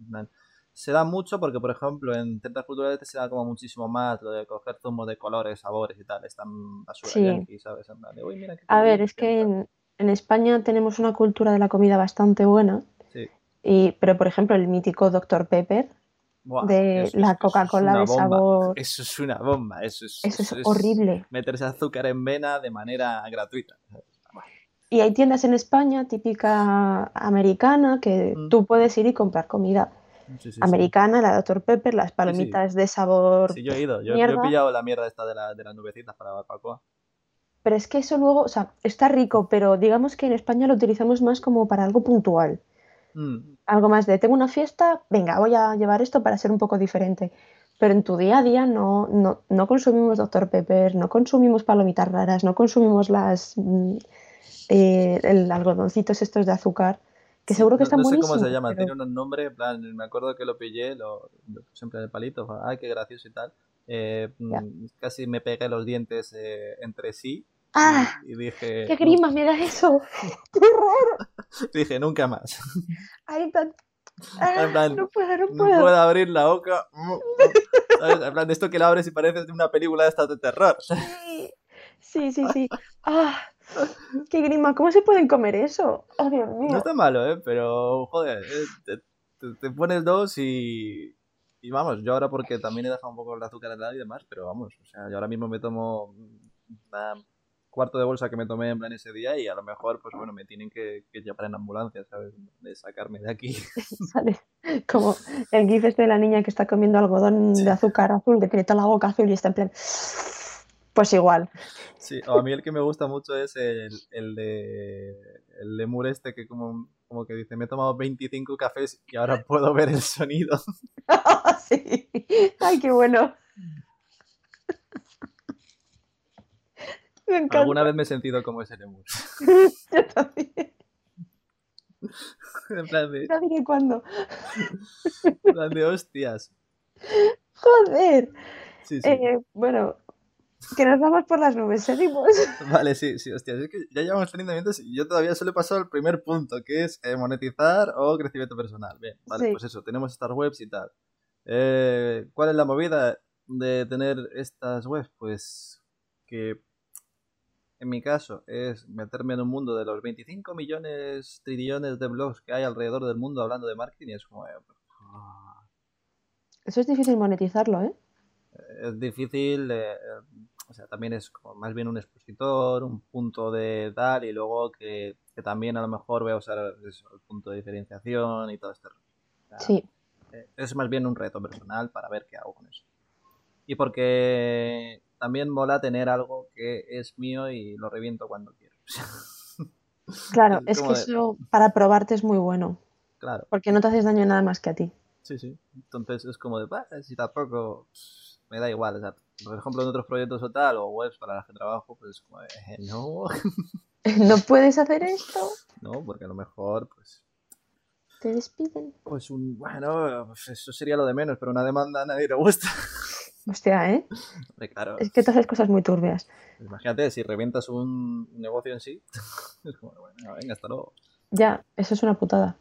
se da mucho porque, por ejemplo, en ciertas culturas se da como muchísimo más lo de coger zumo de colores, sabores y tal. Están basura sí. ¿sabes? a ver, es que en, España tenemos una cultura de la comida bastante buena. Sí. Y, pero, por ejemplo, el mítico Dr. Pepper de la Coca-Cola de sabor. Eso es una bomba. Eso es, eso es, horrible. Meterse azúcar en vena de manera gratuita. Y hay tiendas en España, típica americana, que mm. tú puedes ir y comprar comida americana, la Dr. Pepper, las palomitas de sabor. Sí, yo he ido. Yo, he pillado la mierda esta de, la, de las nubecitas para barbacoa. Pero es que eso luego, o sea, está rico, pero digamos que en España lo utilizamos más como para algo puntual. Mm. Algo más de, tengo una fiesta, venga, voy a llevar esto para ser un poco diferente. Pero en tu día a día no, no, no consumimos Dr. Pepper, no consumimos palomitas raras, no consumimos las mm, eh, el algodoncitos estos de azúcar que seguro que está no, no sé cómo se llama, tiene un nombre, en plan, me acuerdo que lo pillé, lo, siempre de palito, ay, qué gracioso y tal. Eh, mm, casi me pegué los dientes eh, entre sí. ¡Ah! Y, dije. ¡Qué grima me da eso! <laughs> ¡Qué raro! <laughs> dije, nunca más. Ay, tan... <laughs> Ah, en plan, no puedo, no puedo. No puedo abrir la boca. ¿Sabes? En plan, esto que la abres y parece de una película de estas de terror. Sí, sí, sí. ¡Ah! <laughs> ¡Qué grima! ¿Cómo se pueden comer eso? ¡Oh, Dios mío! No está malo, ¿eh? Pero, joder, eh, te, pones dos y... Y vamos, yo ahora porque también he dejado un poco el azúcar de lado y demás, pero vamos, o sea, yo ahora mismo me tomo un cuarto de bolsa que me tomé en plan ese día y a lo mejor, pues bueno, me tienen que, llevar en ambulancia, ¿sabes? De sacarme de aquí. <laughs> Sale como el gif este de la niña que está comiendo algodón de azúcar azul, que tiene toda la boca azul y está en plan... Pues igual. Sí, o a mí el que me gusta mucho es el, el de el lemur este que como, como que dice, me he tomado 25 cafés y ahora <laughs> puedo ver el sonido. <laughs> sí. Ay, qué bueno. Me encanta. Alguna vez me he sentido como ese lemur. <laughs> Yo también. En plan de... No diré cuándo. En plan de hostias. Joder. Sí, sí. Eh, bueno, que nos vamos por las nubes, seguimos. <laughs> Vale, sí, sí, hostias, es que ya llevamos 30 minutos y yo todavía solo he pasado al primer punto, que es eh, monetizar o crecimiento personal. Bien, vale, pues eso, tenemos estas webs y tal. Eh, ¿Cuál es la movida de tener estas webs? Pues que en mi caso es meterme en un mundo de los 25 millones, trillones de blogs que hay alrededor del mundo hablando de marketing y es como... Eh, eso es difícil monetizarlo, ¿eh? Es difícil, o sea, también es como más bien un expositor, un punto de tal, y luego que, también a lo mejor voy a usar el punto de diferenciación y todo esto. sí. Eh, es más bien un reto personal para ver qué hago con eso. Y porque también mola tener algo que es mío y lo reviento cuando quiero. <laughs> Claro, es, que eso para probarte es muy bueno. Claro. Porque no te haces daño nada más que a ti. Sí, sí. Entonces es como de, si tampoco me da igual. O sea, por ejemplo, en otros proyectos o tal, o webs para las que trabajo, pues como, eh, no. <laughs> ¿No puedes hacer esto? No, porque a lo mejor, pues. Te despiden. Pues un, bueno, pues eso sería lo de menos, pero una demanda a nadie le gusta. Hostia, ¿eh? <laughs> claro. Es que te haces cosas muy turbias. Imagínate, si revientas un negocio en sí, <laughs> es como, bueno, venga, hasta luego. Ya, eso es una putada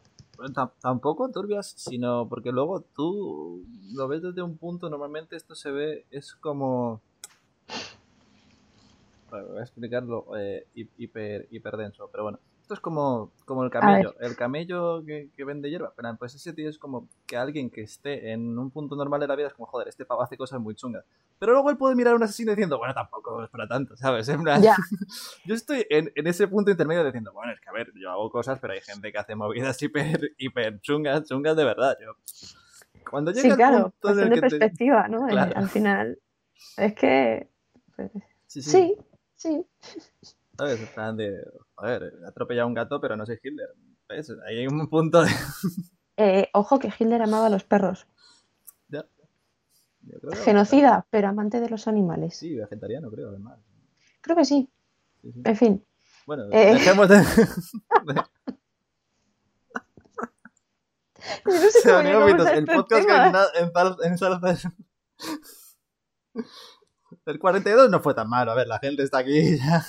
tampoco turbias, sino porque luego tú lo ves desde un punto, normalmente esto se ve, es como... voy a explicarlo eh, hiper, hiper denso, pero bueno, es como, como el camello. El camello que, vende hierba. Pero pues ese tío es como que alguien que esté en un punto normal de la vida es como, joder, este pavo hace cosas muy chungas. Pero luego él puede mirar a un asesino diciendo, bueno, tampoco es para tanto, ¿sabes? En plan, <laughs> yo estoy en, ese punto intermedio diciendo, bueno, es que a ver, yo hago cosas, pero hay gente que hace movidas hiper, hiper chungas, chungas de verdad. Yo, cuando llega sí, claro, punto de perspectiva, ¿no? Al final, es que... Pues, sí. sí. sí. ¿Sabes? En plan de, a ver, atropellado a un gato, pero no soy Hitler. ¿Ves? Ahí hay un punto de... <laughs> Eh, ojo que Hitler amaba a los perros. Ya. Genocida, pero amante de los animales. Sí, vegetariano creo, además. Creo que sí. En fin. Bueno, eh... dejemos de... <laughs> no sé <laughs> cómo el podcast que en, en, El 42 no fue tan malo. A ver, la gente está aquí ya.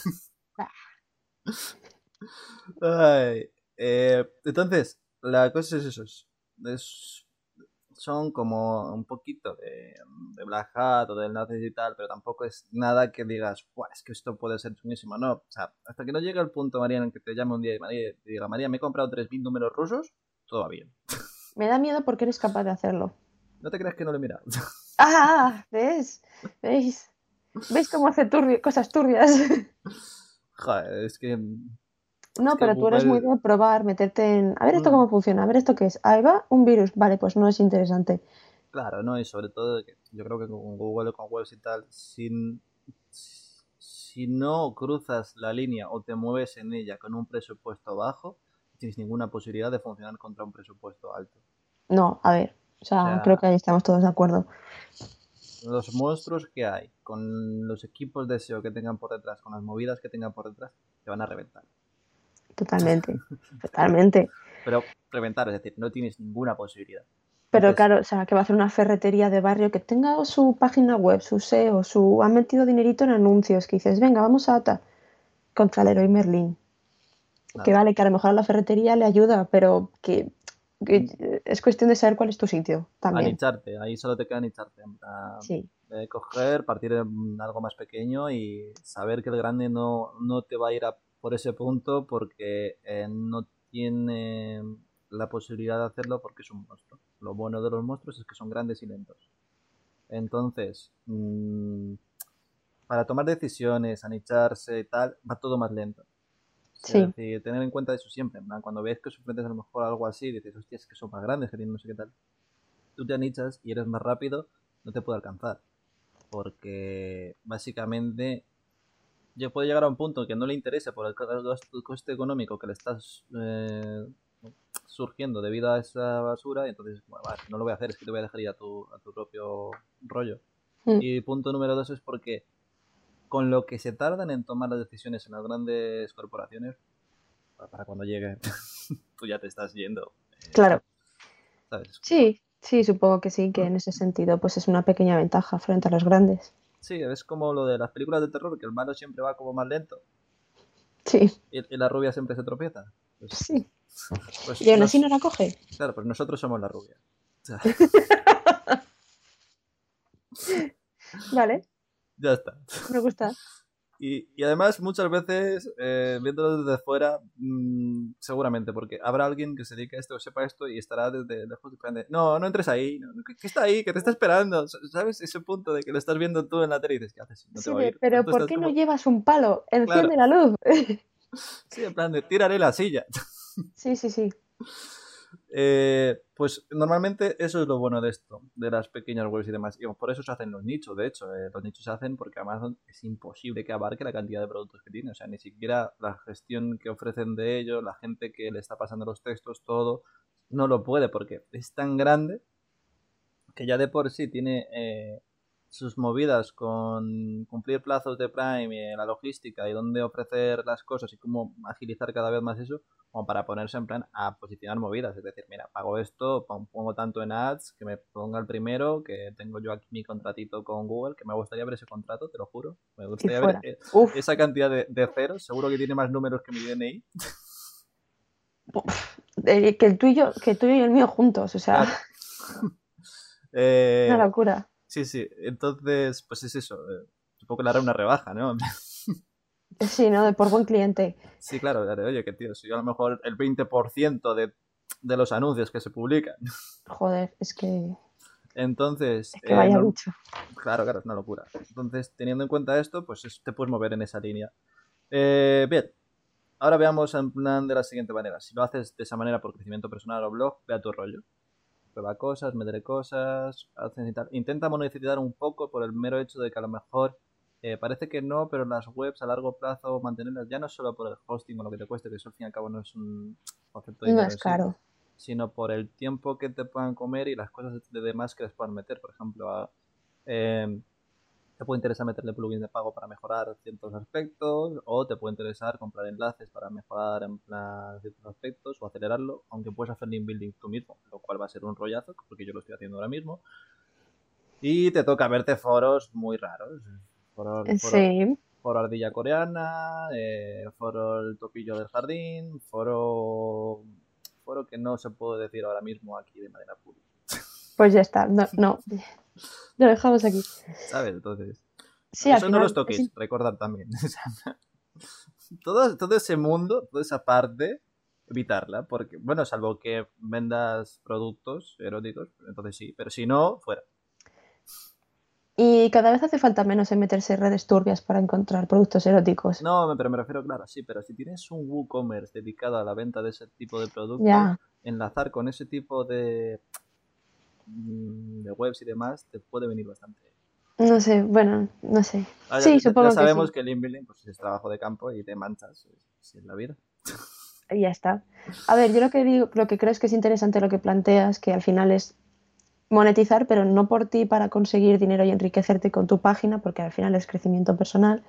Eh, entonces, la cosa es eso. Es, son como un poquito de, de Black Hat o del nazi y tal, pero tampoco es nada que digas, es que esto puede ser chunguísimo. No, o sea, hasta que no llegue el punto, María, en que te llame un día y María, te diga, María, me he comprado 3.000 números rusos, todo va bien. Me da miedo porque eres capaz de hacerlo. No te creas que no lo he mirado. <laughs> Ah, ¿ves? ¿Veis? ¿Veis cómo hace cosas turbias? <laughs> Joder, es que. No, pero tú eres muy de probar, meterte en. A ver esto mm. cómo funciona, a ver esto qué es. Ahí va un virus. Vale, pues no es interesante. Claro, no, y sobre todo, yo creo que con Google o con webs y tal, si, si no cruzas la línea o te mueves en ella con un presupuesto bajo, no tienes ninguna posibilidad de funcionar contra un presupuesto alto. No, a ver, o sea creo que ahí estamos todos de acuerdo los monstruos que hay, con los equipos de SEO que tengan por detrás, con las movidas que tengan por detrás, te van a reventar. Totalmente, totalmente. Pero reventar, es decir, no tienes ninguna posibilidad. Pero claro, o sea, que va a hacer una ferretería de barrio que tenga su página web, su SEO, su... Han metido dinerito en anuncios, que dices, venga, vamos a ATA contra héroe Merlin. Que vale, que a lo mejor a la ferretería le ayuda, pero que es cuestión de saber cuál es tu sitio también. Anicharte, ahí solo te queda anicharte. Sí. coger, partir de algo más pequeño y saber que el grande no, no te va a ir a por ese punto porque eh, no tiene la posibilidad de hacerlo porque es un monstruo. Lo bueno de los monstruos es que son grandes y lentos. Entonces, mm, para tomar decisiones, anicharse y tal, va todo más lento. Sí. tener en cuenta eso siempre. Cuando ves que enfrentas a lo mejor algo así, dices, hostia, es que son más grandes, que tienen no sé qué tal. Tú te anichas y eres más rápido, no te puede alcanzar. porque básicamente yo puedo llegar a un punto que no le interese por el coste económico que le estás eh, surgiendo debido a esa basura y entonces, bueno, vale, no lo voy a hacer, es que te voy a dejar ir a tu, a tu propio rollo. Mm. Y punto número dos es porque con lo que se tardan en tomar las decisiones en las grandes corporaciones, pa- para cuando llegue, <laughs> tú ya te estás yendo. eh, Claro. ¿Sabes? Sí, sí, supongo que sí, que en ese sentido pues es una pequeña ventaja frente a los grandes. Sí, es como lo de las películas de terror, que el malo siempre va como más lento Sí, y, y la rubia siempre se tropieza. Pues, sí. pues Y aún nos- así no la coge. Claro, pues nosotros somos la rubia. <laughs> Vale, <laughs> ya está. me gusta. Y, y además, muchas veces, eh, viéndolo desde fuera, mm, seguramente, porque habrá alguien que se dedique a esto o sepa esto y estará desde lejos de, no, no entres ahí, no, ¿qué, qué está ahí? ¿Qué te está esperando? ¿Sabes? Ese punto de que lo estás viendo tú en la tele y dices, ¿qué haces? No te Sí, de, oír. pero ¿por qué no llevas un palo? Enciende Claro. la luz. <laughs> Sí, en plan de, tiraré la silla. Sí, sí, sí. <laughs> Eh, pues normalmente eso es lo bueno de esto, de las pequeñas webs y demás. Y por eso se hacen los nichos, de hecho. eh, los nichos se hacen porque Amazon es imposible que abarque la cantidad de productos que tiene. O sea, ni siquiera la gestión que ofrecen de ellos, la gente que le está pasando los textos, todo, no lo puede porque es tan grande que ya de por sí tiene eh, sus movidas con cumplir plazos de Prime y la logística y dónde ofrecer las cosas y cómo agilizar cada vez más eso como para ponerse en plan a posicionar movidas. Es decir, mira, pago esto, pon- pongo tanto en ads, que me ponga el primero, que tengo yo aquí mi contratito con Google, que me gustaría ver ese contrato, te lo juro. Me gustaría ver eh, esa cantidad de, de ceros, seguro que tiene más números que mi DNI. eh, que el tuyo, que tú y el mío juntos, o sea, Claro. <laughs> Eh, una locura. sí, sí, entonces, pues es eso. eh, supongo que le haré una rebaja, ¿no? Sí, ¿no? De por buen cliente. Sí, claro, oye, que tío, si yo a lo mejor el 20% de, de los anuncios que se publican. Joder, es que, Entonces, es que eh, vaya no- bicho. Claro, claro, es una locura. Entonces, teniendo en cuenta esto, pues es- te puedes mover en esa línea. Eh, bien, ahora veamos en plan de la siguiente manera. Si lo haces de esa manera por crecimiento personal o blog, ve a tu rollo. Prueba cosas, métele cosas. Intenta monetizar un poco por el mero hecho de que a lo mejor eh, parece que no, pero las webs a largo plazo mantenerlas ya no solo por el hosting o lo que te cueste, que eso al fin y al cabo no es un concepto de No es caro. sino por el tiempo que te puedan comer y las cosas de demás que les puedan meter. Por ejemplo, a, eh, te puede interesar meterle plugins de pago para mejorar ciertos aspectos, o te puede interesar comprar enlaces para mejorar en plan ciertos aspectos o acelerarlo, aunque puedes hacer link building tú mismo, lo cual va a ser un rollazo, porque yo lo estoy haciendo ahora mismo. Y te toca verte foros muy raros. Foro, Sí, ardilla coreana, eh, foro el topillo del jardín, foro foro que no se puede decir ahora mismo aquí de manera pública, <laughs> pues ya está. No, no. Lo dejamos aquí. ¿sabes? Entonces, Sí, eso no los toquéis, im- recordad también. <laughs> Todo, todo ese mundo, toda esa parte, evitarla, porque, bueno, salvo que vendas productos eróticos, entonces sí, pero si no, fuera. Y cada vez hace falta menos en meterse en redes turbias para encontrar productos eróticos. No, pero me refiero, claro, sí, pero si tienes un WooCommerce dedicado a la venta de ese tipo de productos, enlazar con ese tipo de, mm, de webs y demás te puede venir bastante. no sé, bueno, no sé. Ah, Sí, ya, ya- supongo ya que sabemos sí. que el link building pues, es trabajo de campo y te manchas si es la vida. Y ya está. A ver, yo lo que digo, lo que creo es que es interesante lo que planteas, que al final es monetizar, pero no por ti para conseguir dinero y enriquecerte con tu página, porque al final es crecimiento personal,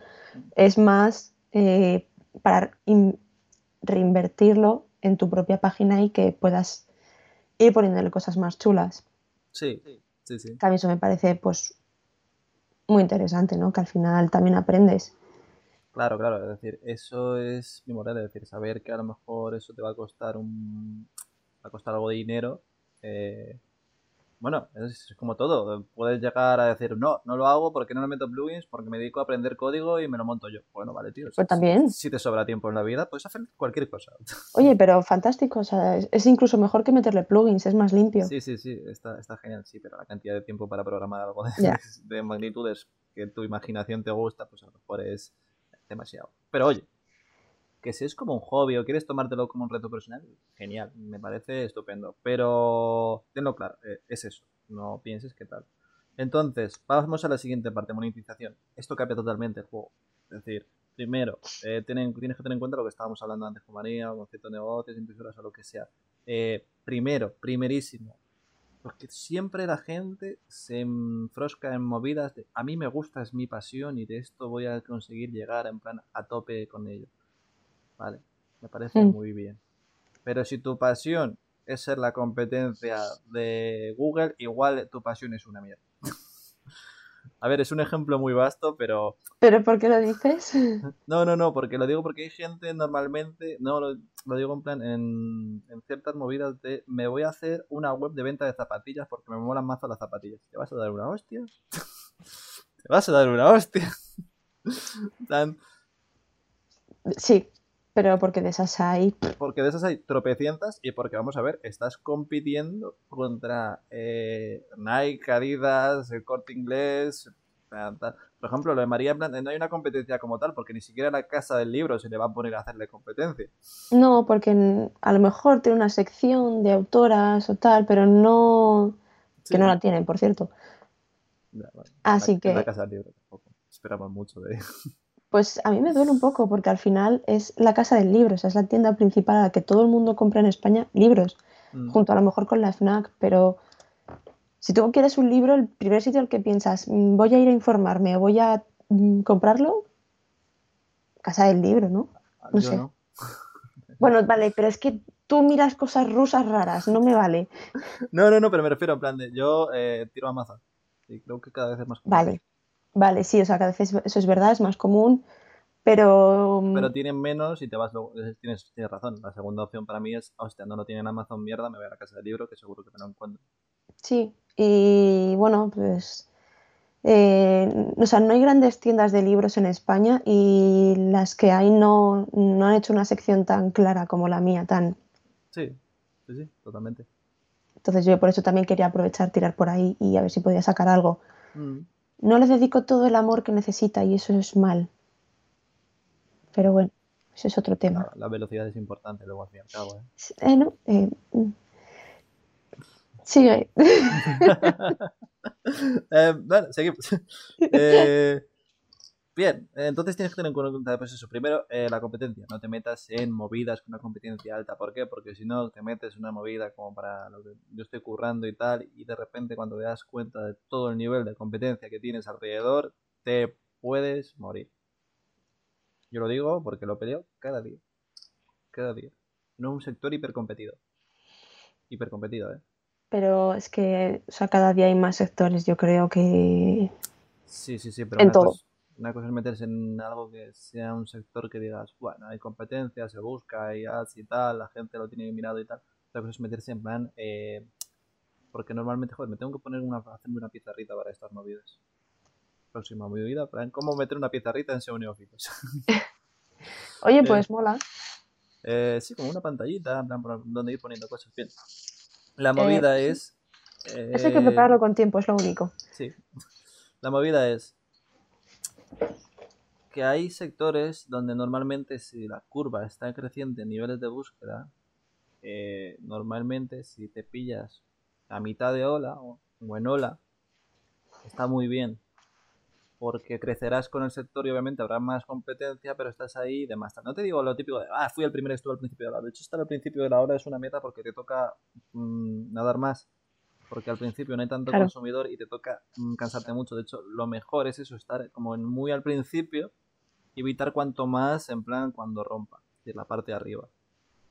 es más eh, para in- reinvertirlo en tu propia página y que puedas ir poniéndole cosas más chulas. Sí, sí, sí. Que a mí eso me parece pues muy interesante, ¿no? Que al final también aprendes. Claro, claro, es decir, eso es mi moral, es decir, saber que a lo mejor eso te va a costar un va a costar algo de dinero. eh, bueno, es, como todo. Puedes llegar a decir, no, no lo hago porque no le meto plugins, porque me dedico a aprender código y me lo monto yo. Bueno, vale, tío. si- Pues también. Si te sobra tiempo en la vida, puedes hacer cualquier cosa. <laughs> Oye, pero fantástico, o sea, es, es incluso mejor que meterle plugins, es más limpio. Sí, sí, sí, está, está genial, sí, pero la cantidad de tiempo para programar algo de, <laughs> de magnitudes que tu imaginación te gusta, pues a lo mejor es demasiado. Pero oye, que si es como un hobby o quieres tomártelo como un reto personal, genial, me parece estupendo. Pero tenlo claro, eh, es eso, no pienses que tal. Entonces, vamos a la siguiente parte, monetización. Esto cambia totalmente el juego. Es decir, primero, eh, tienes que tener en cuenta lo que estábamos hablando antes con María, con ciertos negocios, impresoras o lo que sea. Eh, primero, primerísimo, porque siempre la gente se enfrosca en movidas de a mí me gusta, es mi pasión y de esto voy a conseguir llegar en plan a tope con ello. Vale, me parece Mm. muy bien. Pero si tu pasión es ser la competencia de Google, igual tu pasión es una mierda. <laughs> A ver, es un ejemplo muy vasto, pero ¿Pero por qué lo dices? <laughs> no, no, no, porque lo digo porque hay gente normalmente, no, lo, lo digo en plan, en, en ciertas movidas de me voy a hacer una web de venta de zapatillas porque me molan mazo las zapatillas. ¿Te vas a dar una hostia? <laughs> ¿Te vas a dar una hostia? Tan- Sí, pero porque de esas hay. porque de esas hay tropecientas y porque, vamos a ver, estás compitiendo contra eh, Nike, Adidas, el Corte Inglés. tal, tal. Por ejemplo, lo de María, plan, no hay una competencia como tal, porque ni siquiera la casa del libro se le va a poner a hacerle competencia. No, porque a lo mejor tiene una sección de autoras o tal, pero no. Sí. Que no la tienen, por cierto. Ya, Así la, que- La casa del libro tampoco. Esperamos mucho de Pues a mí me duele un poco porque al final es la casa del libro, o sea, es la tienda principal a la que todo el mundo compra en España libros, Mm, junto a lo mejor con la FNAC, pero si tú quieres un libro, el primer sitio al que piensas, "Mm, voy a ir a informarme o voy a mm, comprarlo, casa del libro, ¿no? no yo sé. no. <laughs> Bueno, vale, pero es que tú miras cosas rusas raras, no me vale. <laughs> No, no, no, pero me refiero en plan de yo eh, tiro a Amazon. Y creo que cada vez es más común. Vale, vale, sí, o sea, cada vez es- eso es verdad, es más común, pero... Pero tienen menos y te vas luego. Tienes, tienes razón. La segunda opción para mí es, hostia, no lo tienen en Amazon, mierda, me voy a la casa del libro que seguro que me lo encuentro. Sí, y bueno, pues, eh, o sea, no hay grandes tiendas de libros en España y las que hay no, no han hecho una sección tan clara como la mía, tan. Sí, sí, sí, totalmente. Entonces yo por eso también quería aprovechar, tirar por ahí y a ver si podía sacar algo. Mm. No le dedico todo el amor que necesita y eso es mal. Pero bueno, ese es otro tema. La, la velocidad es importante, luego al fin y al cabo. ¿eh? Eh, no, eh, mm. Sigue. <laughs> Eh, vale, seguimos. <laughs> Bien, entonces tienes que tener en cuenta pues eso. Primero, eh, la competencia. No te metas en movidas con una competencia alta. ¿Por qué? Porque si no, te metes en una movida como para lo que yo estoy currando y tal, y de repente cuando te das cuenta de todo el nivel de competencia que tienes alrededor, te puedes morir. Yo lo digo porque lo peleo cada día. Cada día. No es un sector hipercompetido. Hipercompetido, ¿eh? Pero es que, o sea, cada día hay más sectores, yo creo que... Sí, sí, sí, pero En todo. Cosa, una cosa es meterse en algo que sea un sector que digas, bueno, hay competencia, se busca, hay ads y tal, la gente lo tiene mirado y tal. Otra cosa es meterse en plan, eh, porque normalmente, joder, me tengo que poner una, hacerme una pizarrita para estas movidas. Próxima movida, plan, ¿cómo meter una pizarrita en SEO Neófitos? <laughs> Oye, Eh, pues mola. Eh, sí, como una pantallita, en plan, donde ir poniendo cosas. Bien. La movida sí. es... Eso hay que eh, prepararlo con tiempo, es lo único. Sí. La movida es que hay sectores donde normalmente si la curva está creciente en niveles de búsqueda, eh, normalmente si te pillas a mitad de ola o, o en ola, está muy bien. Porque crecerás con el sector y obviamente habrá más competencia, pero estás ahí y demás. No te digo lo típico de, ah, fui el primero, estuve al principio de la hora. De hecho, estar al principio de la hora es una meta porque te toca mm, nadar más. Porque al principio no hay tanto Claro. consumidor y te toca mm, cansarte mucho. De hecho, lo mejor es eso, estar como en muy al principio y evitar cuanto más en plan cuando rompa, es decir, la parte de arriba.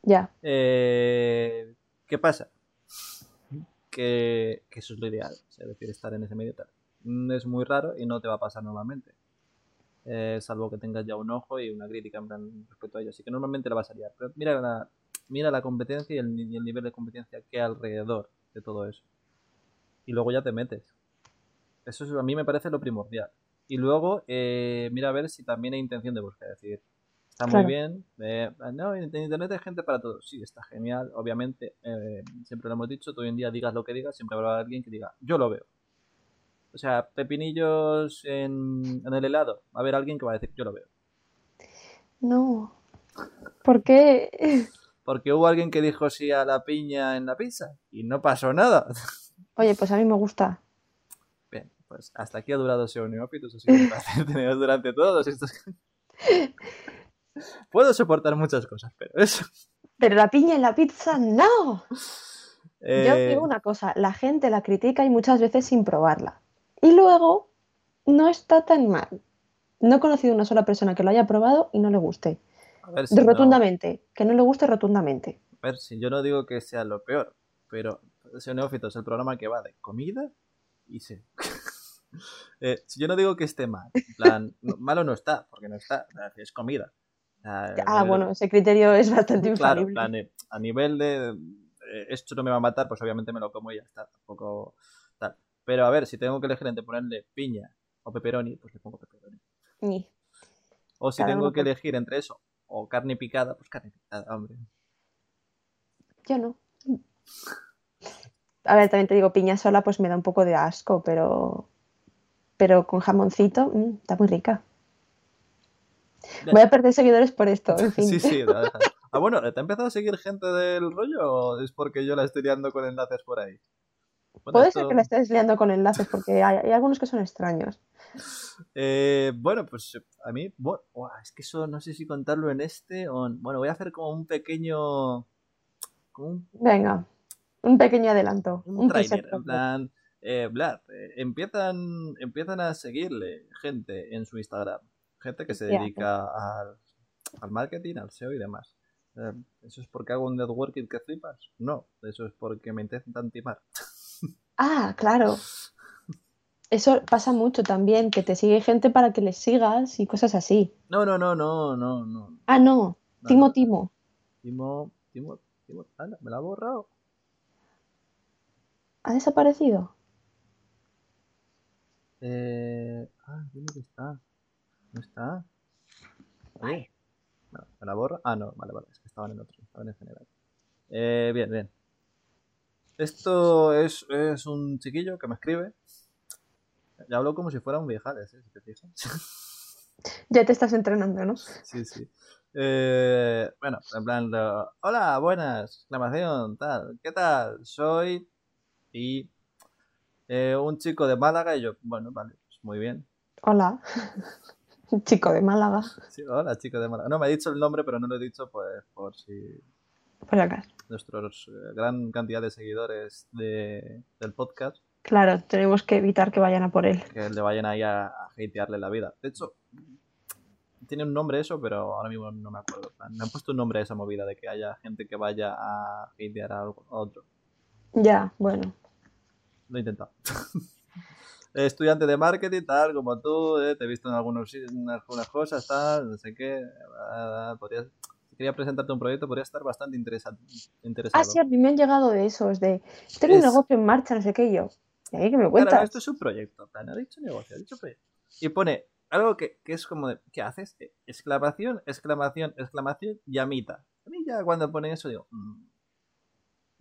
Ya, Eh, ¿Qué pasa? Que, que eso es lo ideal, es decir, estar en ese medio tal. Mm, Es muy raro y no te va a pasar normalmente. Eh, salvo que tengas ya un ojo y una crítica en plan respecto a ello. Así que normalmente la vas a liar. Pero mira la, mira la competencia y el, y el nivel de competencia que hay alrededor de todo eso. Y luego ya te metes. Eso es- a mí me parece lo primordial. Y luego eh, mira a ver si también hay intención de búsqueda. Es decir, está Claro. muy bien. eh, no, en internet hay gente para todo. Sí, está genial. Obviamente, eh, siempre lo hemos dicho, hoy en día digas lo que digas, siempre habrá alguien que diga, yo lo veo. O sea, pepinillos en, en el helado. Va a haber alguien que va a decir, yo lo veo. no. ¿Por qué? Porque hubo alguien que dijo sí a la piña en la pizza y no pasó nada. Oye, pues a mí me gusta. Bien, Pues hasta aquí ha durado ese neófitos, así que un placer <laughs> teneros durante todos estos... <laughs> Puedo soportar muchas cosas, pero eso... Pero la piña en la pizza, no. Yo Eh, digo una cosa, la gente la critica y muchas veces sin probarla. Y luego no está tan mal. No he conocido una sola persona que lo haya probado y no le guste. a ver si no- Rotundamente, que no le guste rotundamente. A ver, si yo no digo que sea lo peor, pero ese Neófito es el programa que va de comida y se... <laughs> Eh, yo no digo que esté mal, en plan, no- malo no está, porque no está, es comida. Ah, bueno, ese criterio es bastante Claro, infalible. plan, eh, a nivel de eh, esto no me va a matar, pues obviamente me lo como y ya está, tampoco tal. Pero a ver, si tengo que elegir entre ponerle piña o pepperoni, pues le pongo pepperoni. Ni. O si Cada tengo que elegir entre eso o carne picada, pues carne picada, hombre. Yo no. A ver, también te digo, piña sola pues me da un poco de asco, pero pero con jamoncito mm, está muy rica. Voy a perder seguidores por esto, en <laughs> fin. Sí, sí. <laughs> Ah, bueno, ¿te ha empezado a seguir gente del rollo o es porque yo la estoy liando con enlaces por ahí? Bueno, Puede esto- ser que la estés liando con enlaces porque <laughs> hay, hay algunos que son extraños. Eh, bueno, pues a mí, bueno, es que eso no sé si contarlo en este o en- Bueno, voy a hacer como un pequeño... Como un Venga, un pequeño adelanto. un Un trailer, en plan, eh, Vlad, eh, empiezan, empiezan a seguirle gente en su Instagram, gente que se dedica al, al marketing, al SEO y demás. Eh, ¿Eso es porque hago un networking que flipas? No, eso es porque me intentan timar. <laughs> Ah, claro. Eso pasa mucho también, que te sigue gente para que les sigas y cosas así. No, no, no, no, no, no. Ah, no. Timo. Timo. Timo, Timo, Timo, anda, me la ha borrado. ¿Ha desaparecido? Eh, ah, ¿dónde que está? ¿No está? Oye, no, ¿me la borro? Ah, no, vale, vale, es que estaban en otro, estaban en general. Eh, bien, bien. Esto es, es un chiquillo que me escribe. Ya hablo como si fuera un viejales, ¿eh? Si te fijas. <laughs> Ya te estás entrenando, ¿no? Sí, sí. Eh, bueno, en plan, lo- hola, buenas, exclamación, tal, ¿qué tal? Soy y eh, un chico de Málaga y yo, bueno, vale, pues muy bien. Hola. Chico de Málaga, Sí, hola, chico de Málaga. No, me ha dicho el nombre, pero no lo he dicho pues por si por acá. nuestros eh, gran cantidad de seguidores de, del podcast Claro, tenemos que evitar que vayan a por él. que le vayan ahí a, a hatearle la vida. De hecho, tiene un nombre eso, pero ahora mismo no me acuerdo. Me han puesto un nombre a esa movida de que haya gente que vaya a hatear a otro. Ya, bueno. Lo he intentado. <laughs> Estudiante de marketing, tal, como tú, eh, te he visto en algunos, en algunas cosas, tal, no sé qué. ah, podrías- si quería presentarte un proyecto, podría estar bastante interesante, interesado. Ah, sí, a mí me han llegado de esos, de tengo un Es- negocio en marcha, no sé qué y yo. ¿Y ahí que me Claro, cuentas? no, esto es un proyecto, plan, ha dicho negocio, ha dicho proyecto. Y pone algo que, que es como de, ¿qué haces? Eh, Exclamación, exclamación, exclamación, llamita. A mí ya cuando pone eso digo, "Mm,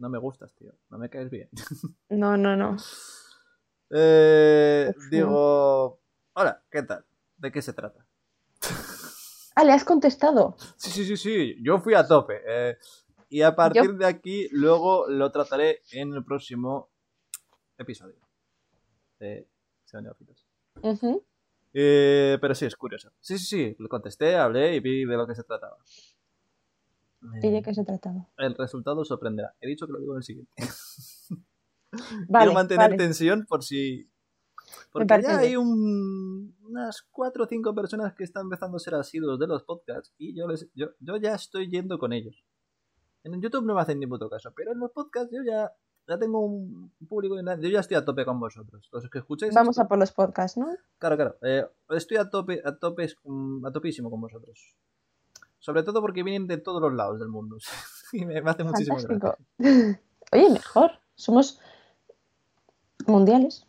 no me gustas, tío, no me caes bien. <laughs> No, no, no. Eh, digo, hola, ¿qué tal? ¿De qué se trata? <laughs> Ah, le has contestado. Sí, sí, sí, sí, yo fui a tope. eh, y a partir de aquí, luego lo trataré en el próximo episodio de Seo Neófitos. Eh, pero sí, es curioso. Sí, sí, sí, le contesté, hablé y vi de lo que se trataba. ¿Y de Eh, qué se trataba? El resultado sorprenderá. He dicho que lo digo en el siguiente. <laughs> Vale, Quiero mantener vale. tensión por si... Porque ya hay un- unas cuatro o cinco personas que están empezando a ser asiduos de los podcasts y yo, les, yo, yo ya estoy yendo con ellos. En YouTube no me hacen ni puto caso, pero en los podcasts yo ya, ya tengo un público, yo ya estoy a tope con vosotros. Los que escucháis Vamos a por los podcasts, ¿no? Claro, claro. eh, estoy a tope, a tope, mm, a topísimo con vosotros. Sobre todo porque vienen de todos los lados del mundo. <laughs> y me, hace muchísimo Fantástico. gracia. <laughs> Oye, mejor. Somos mundiales.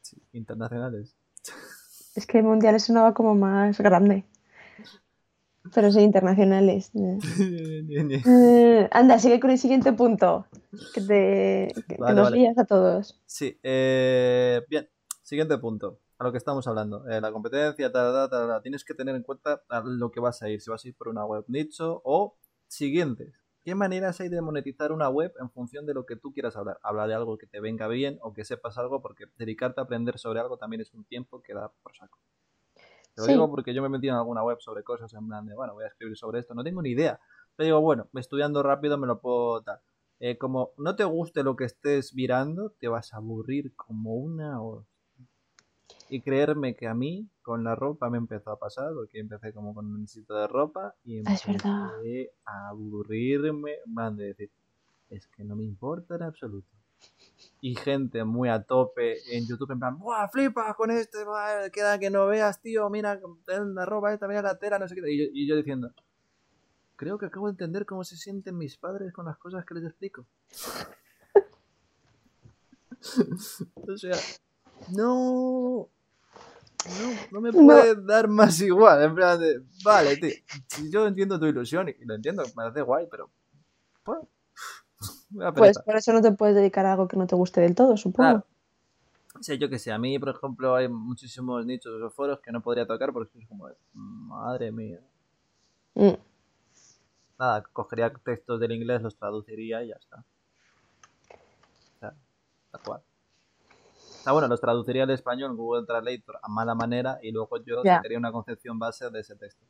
Sí, internacionales. Es que mundiales sonaba como más grande. Pero sí, internacionales. <laughs> Eh, anda, sigue con el siguiente punto. Que, te, que- que Vale, nos vale. lías a todos. sí, eh, bien. Siguiente punto. A lo que estamos hablando. Eh, la competencia, tal, tal, tal, tal. Tienes que tener en cuenta a lo que vas a ir. Si vas a ir por una web nicho o siguientes. ¿qué maneras hay de monetizar una web en función de lo que tú quieras hablar? Hablar de algo que te venga bien o que sepas algo, porque dedicarte a aprender sobre algo también es un tiempo que da por saco. Te lo digo porque yo me metí en alguna web sobre cosas en plan de, bueno, voy a escribir sobre esto, no tengo ni idea. Pero digo, bueno, estudiando rápido me lo puedo dar. Eh, como no te guste lo que estés mirando, te vas a aburrir como una o y creerme que a mí con la ropa me empezó a pasar, porque empecé como con un sitio de ropa y empecé a aburrirme, man, de decir, es que no me importa en absoluto. Y gente muy a tope en YouTube en plan, ¡buah, flipas con este! buah, queda que no veas, tío, mira la ropa esta, mira la tela, no sé qué. Y yo, y yo diciendo, creo que acabo de entender cómo se sienten mis padres con las cosas que les explico. <laughs> o sea, no, no, no me No. puede dar más igual. En plan de, vale, tío, si yo entiendo tu ilusión y lo entiendo, me parece guay, pero. Pues, Pues por eso no te puedes dedicar a algo que no te guste del todo, supongo. Claro. O sea, yo que sé, a mí, por ejemplo, hay muchísimos nichos o foros que no podría tocar porque es como, madre mía. Mm. Nada, cogería textos del inglés, los traduciría y ya está. O sea, tal cual. Sea, bueno, los traduciría al español Google Translator a mala manera y luego yo Ya. sacaría una concepción base de ese texto.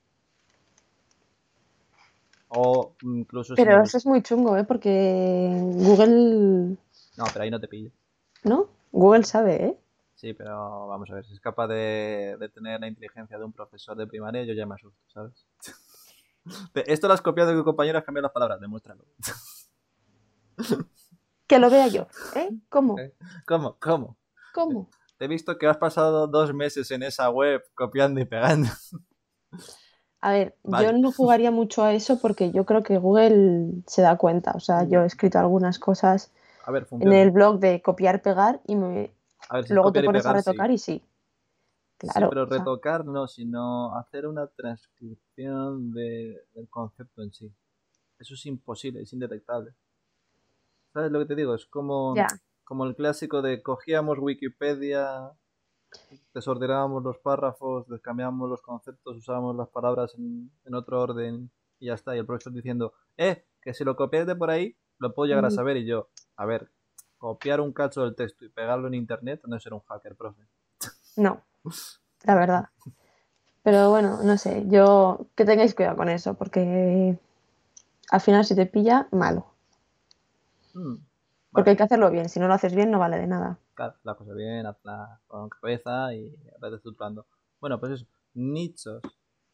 O incluso Pero eso es muy chungo, ¿eh? Porque Google, No, pero ahí no te pillo. ¿no? Google sabe, ¿eh? Sí, pero vamos a ver, si es capaz de, de tener la inteligencia de un profesor de primaria, yo ya me asusto, ¿sabes? <laughs> Esto lo has copiado de tu compañero, has cambiado las palabras, demuéstralo. <laughs> Que lo vea yo, ¿eh? ¿Cómo? Ok. ¿Cómo? ¿Cómo? ¿Cómo? Te he visto que has pasado dos meses en esa web copiando y pegando. A ver, Vale. yo no jugaría mucho a eso porque yo creo que Google se da cuenta. O sea, yo he escrito algunas cosas A ver, en el blog de copiar, pegar y me... A ver, si luego te pones a sí. retocar y sí. Sí, Claro. pero o sea, retocar no, sino hacer una transcripción de- del concepto en sí. Eso es imposible, es indetectable. ¿Sabes lo que te digo? Es como, ya. Como el clásico de cogíamos Wikipedia, desordenábamos los párrafos, descambiamos los conceptos, usábamos las palabras en, en otro orden y ya está. Y el profesor diciendo, eh, que si lo copiáis de por ahí, lo puedo llegar a saber. Y yo, a ver, copiar un cacho del texto y pegarlo en internet no es ser un hacker, profe. No, la verdad. Pero bueno, no sé, yo que tengáis cuidado con eso, porque al final si te pilla, malo. Mm, Porque hay que hacerlo bien, si no lo haces bien no vale de nada. Claro, la cosa bien, hazla con cabeza y vete estructurando. Bueno, pues eso, nichos.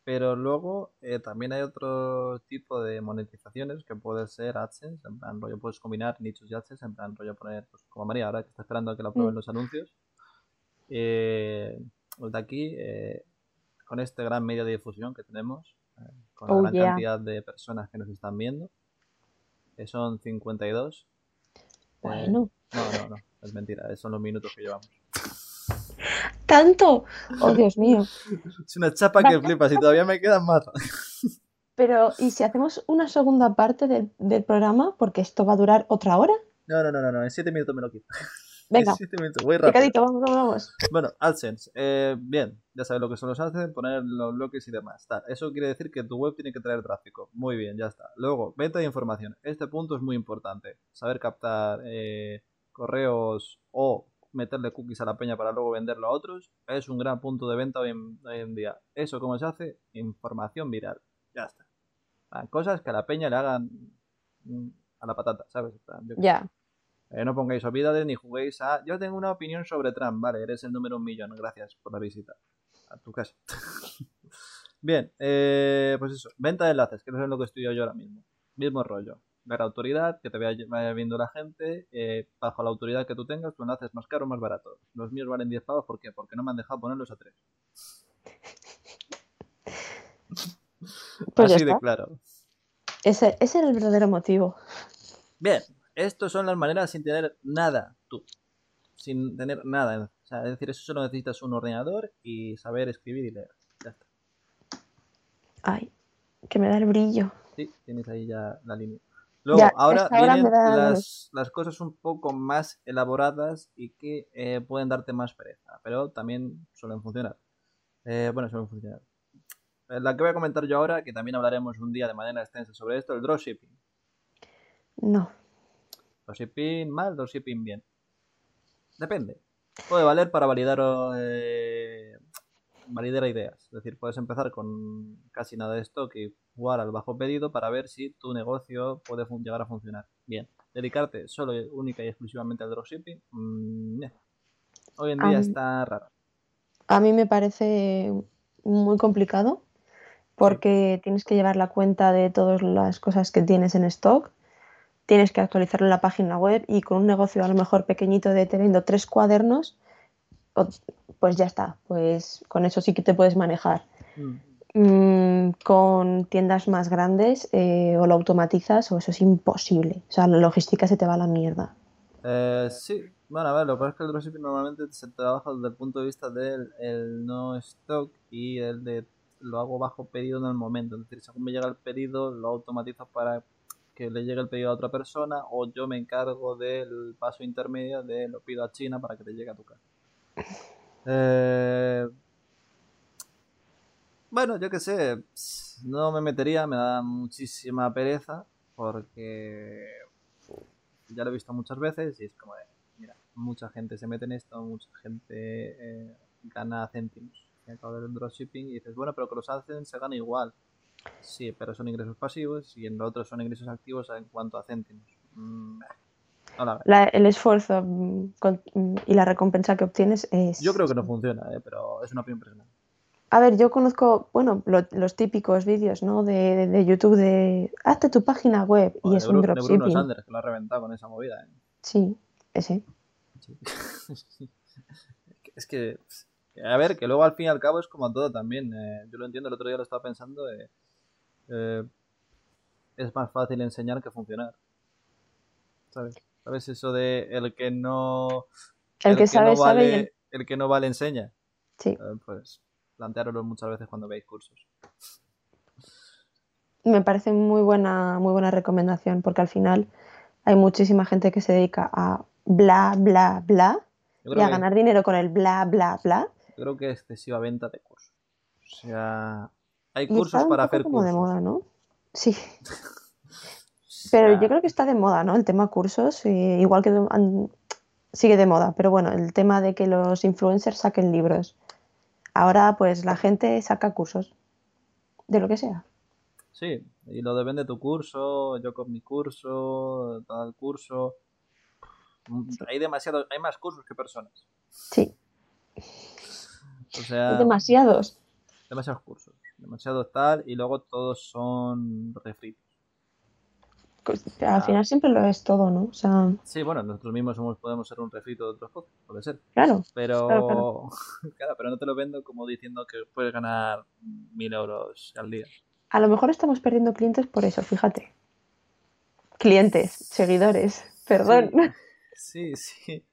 Pero luego eh, también hay otro tipo de monetizaciones que puede ser AdSense, en plan rollo puedes combinar nichos y AdSense, en plan rollo poner, pues como María, ahora que está esperando a que la prueben Mm. los anuncios. Eh, de aquí, eh, con este gran medio de difusión que tenemos, eh, con la Oh, gran yeah. cantidad de personas que nos están viendo, que son 52. Bueno, no, no, no, es mentira, son los minutos que llevamos. ¿tanto? Oh, Dios mío. <laughs> Es una chapa que flipas y todavía me quedan más. Pero, <laughs> ¿y si hacemos una segunda parte del, del programa? Porque esto va a durar otra hora. No, no, no, no, no, en 7 minutos me lo quito. Venga, En 7 minutos, voy rápido. picadito, vamos, vamos, vamos. Bueno, AdSense. eh, bien, ya sabes lo que son los AdSense, poner los bloques y demás. Tal. Eso quiere decir que tu web tiene que traer tráfico. Muy bien, ya está. Luego, venta de información. Este punto es muy importante. Saber captar eh, correos o meterle cookies a la peña para luego venderlo a otros es un gran punto de venta hoy en, hoy en día. ¿Eso cómo se hace? Información viral. Ya está. Ah, Cosas que a la peña le hagan mm, a la patata, ¿sabes? Plan, Eh, no pongáis olvidades ni juguéis a. Yo tengo una opinión sobre Trump. Vale, eres el número un millón. Gracias por la visita. A tu casa. <laughs> Bien, eh, pues eso. Venta de enlaces, que no es lo que estoy yo ahora mismo. Mismo rollo. Ver autoridad, que te vaya, vaya viendo la gente. eh, bajo la autoridad que tú tengas, tu enlace es más caro o más barato. Los míos valen 10 pavos, ¿por qué? Porque no me han dejado ponerlos a 3. pues ya Así de claro. Ese, ese era el verdadero motivo. Bien, estas son las maneras sin tener nada tú. Sin tener nada. O sea, es decir, eso solo necesitas un ordenador y saber escribir y leer. Ya está. Ay, que me da el brillo. Sí, tienes ahí ya la línea. Luego, Ya, ahora vienen las cosas un poco más elaboradas y que eh, pueden darte más pereza, pero también suelen funcionar. Eh, bueno, suelen funcionar. Eh, La que voy a comentar yo ahora, que también hablaremos un día de manera extensa sobre esto, el dropshipping. No. Dropshipping mal, dropshipping bien. Depende. Puede valer para validar, eh, validar ideas. Es decir, puedes empezar con casi nada de stock y jugar al bajo pedido para ver si tu negocio puede llegar a funcionar. Bien. Dedicarte solo, única y exclusivamente al dropshipping, mm, hoy en día está raro. A mí me parece muy complicado porque tienes que llevar la cuenta de todas las cosas que tienes en stock, tienes que actualizar la página web y con un negocio a lo mejor pequeñito de teniendo tres cuadernos, pues ya está, pues con eso sí que te puedes manejar. Mm. Mm, con tiendas más grandes eh, o lo automatizas o eso es imposible. O sea, la logística se te va a la mierda. Eh, sí, bueno, a ver, lo que pasa es que el dropshipping normalmente se trabaja desde el punto de vista del el no stock y el de lo hago bajo pedido en el momento. Es decir, según me llega el pedido, lo automatizo para que le llegue el pedido a otra persona o yo me encargo del paso intermedio de lo pido a China para que te llegue a tu casa. <laughs> Eh, bueno, yo qué sé, no me metería, me da muchísima pereza porque ya lo he visto muchas veces y es como de, mira, mucha gente se mete en esto, mucha gente eh, gana céntimos. Acabo de dropshipping y dices, bueno, pero que los hacen se gana igual. Sí, pero son ingresos pasivos y en lo otro son ingresos activos en cuanto a céntimos. Mm, el esfuerzo mm, mm, y la recompensa que obtienes es... Yo creo que no funciona, ¿eh? pero es una opinión personal. A ver, yo conozco, bueno, los típicos vídeos, ¿no? De, de, YouTube de hazte tu página web y es un dropshipping. Bruno Sanders, que lo ha reventado con esa movida, ¿eh? Sí, ese. <laughs> es que, a ver, que luego al fin y al cabo es como todo también. Eh, yo lo entiendo, el otro día lo estaba pensando. Eh, es más fácil enseñar que funcionar. ¿Sabes? ¿Sabes eso de el que no. El, que, sabe, no vale, sabe. El... que no vale, enseña. Sí. Eh, pues plantearlo muchas veces cuando veis cursos. Me parece muy buena, muy buena recomendación, porque al final hay muchísima gente que se dedica a bla, bla, bla, y a ganar dinero con el bla, bla, bla. creo que excesiva venta de cursos. O sea, hay cursos para hacer como de moda, ¿no? Sí. <laughs> pero yo creo que está de moda, ¿no? El tema cursos, eh, igual que sigue de moda, pero bueno, el tema de que los influencers saquen libros. Ahora pues la gente saca cursos, de lo que sea. Sí, y lo depende de tu curso, yo con mi curso, tal curso. Hay demasiado, hay más cursos que personas. Sí. O sea, hay demasiados. Demasiados cursos, demasiados tal, y luego todos son refritos. Pues, al final siempre lo es todo, ¿no? O sea... Sí, bueno, nosotros mismos somos, podemos ser un refrito de otros podcasts, puede ser. Claro. Pero, <laughs> claro, pero no te lo vendo como diciendo que puedes ganar mil euros al día. A lo mejor estamos perdiendo clientes por eso, fíjate. Clientes, seguidores, perdón. Sí, <laughs> sí.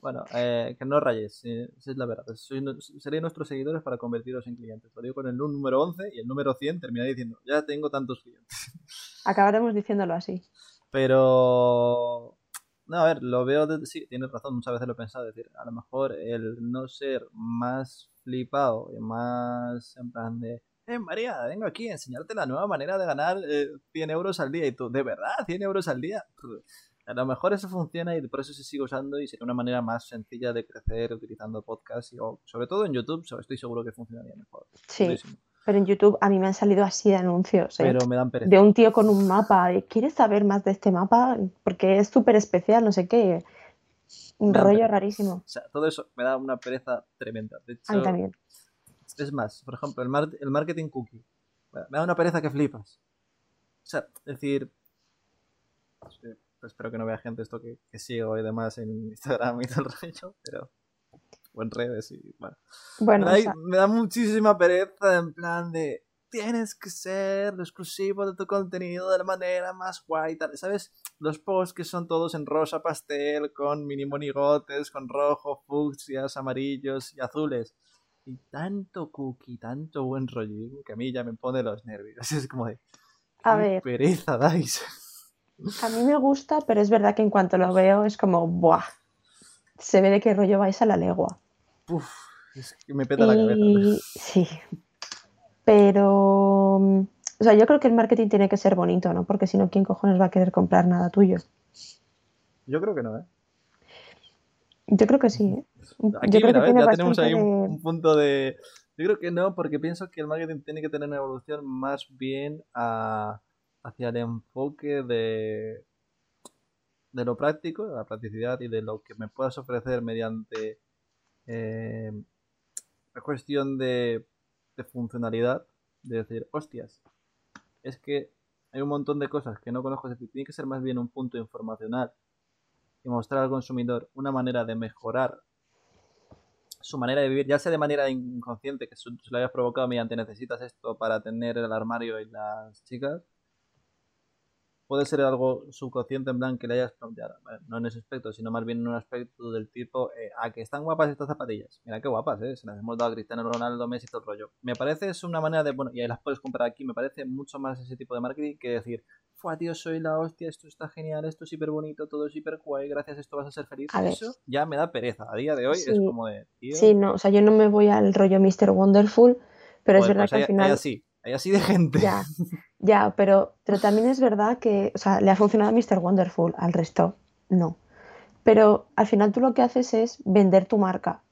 Bueno, eh, que no rayes, esa es la verdad. serían nuestros seguidores para convertirlos en clientes. Lo digo con el número 11 y el número 100 termina diciendo, ya tengo tantos clientes. <laughs> Acabaremos diciéndolo así. Pero... No, a ver, lo veo, de... sí, tienes razón, muchas veces lo he pensado, decir, a lo mejor el no ser más flipado y más en plan de, eh, María, vengo aquí a enseñarte la nueva manera de ganar 100 eh, euros al día. Y tú, ¿de verdad? ¿100 euros al día? A lo mejor eso funciona y por eso se sigue usando y sería una manera más sencilla de crecer utilizando podcast y, sobre todo en YouTube, estoy seguro que funcionaría mejor. Sí. Pero en YouTube a mí me han salido así de anuncios. ¿eh? Pero me dan pereza. De un tío con un mapa. ¿Quieres saber más de este mapa? Porque es súper especial, no sé qué. Un rollo rarísimo. O sea, todo eso me da una pereza tremenda. De hecho, a mí también. Es más, por ejemplo, el, el marketing cookie. Me da una pereza que flipas. O sea, es decir, espero que no vea gente esto que, sigo y demás en <laughs> Instagram y todo el rollo, pero o en redes y bueno. bueno me, da, muchísima pereza en plan de tienes que ser lo exclusivo de tu contenido de la manera más guay, tal, ¿sabes? Los posts que son todos en rosa pastel, con mini monigotes, con rojo, fucsias, amarillos y azules. Y tanto cookie, tanto buen rollo, que a mí ya me pone los nervios. <laughs> Es como de... A ver. pereza dais. A mí me gusta, pero es verdad que en cuanto lo veo es como, ¡buah! Se ve de qué rollo vais a la legua. Uf, es que me peta la cabeza. Sí. Pero O sea, yo creo que el marketing tiene que ser bonito, ¿no? Porque si no, ¿quién cojones va a querer comprar nada tuyo? Yo creo que no, ¿eh? Yo creo que sí. ¿eh? Aquí, ya tenemos ahí un, punto de... Yo creo que no, porque pienso que el marketing tiene que tener una evolución más bien hacia el enfoque de, de lo práctico, de la practicidad y de lo que me puedas ofrecer mediante eh, la cuestión de, de funcionalidad, de decir, hostias, es que hay un montón de cosas que no conozco, es decir, tiene que ser más bien un punto informacional y mostrar al consumidor una manera de mejorar su manera de vivir, ya sea de manera inconsciente, que se lo hayas provocado mediante necesitas esto para tener el armario y las chicas, puede ser algo subconsciente en plan que le hayas planteado, no en ese aspecto, sino más bien en un aspecto del tipo, eh, a que están guapas estas zapatillas, mira qué guapas, eh, se las hemos dado a Cristiano Ronaldo, Messi y todo el rollo. Me parece es una manera de, bueno, y ahí las puedes comprar aquí, me parece mucho más ese tipo de marketing que decir, fue tío, soy la hostia, esto está genial, esto es hiper bonito, todo es hiper guay, gracias a esto vas a ser feliz. Eso ya me da pereza, a día de hoy es como de, tío... Sí, no, o sea, yo no me voy al rollo Mr. Wonderful, pero es verdad pues que al final... así, hay así de gente. Ya, <laughs> ya, pero, pero también es verdad que, o sea, le ha funcionado a Mr. Wonderful, al resto no. Pero al final tú lo que haces es vender tu marca.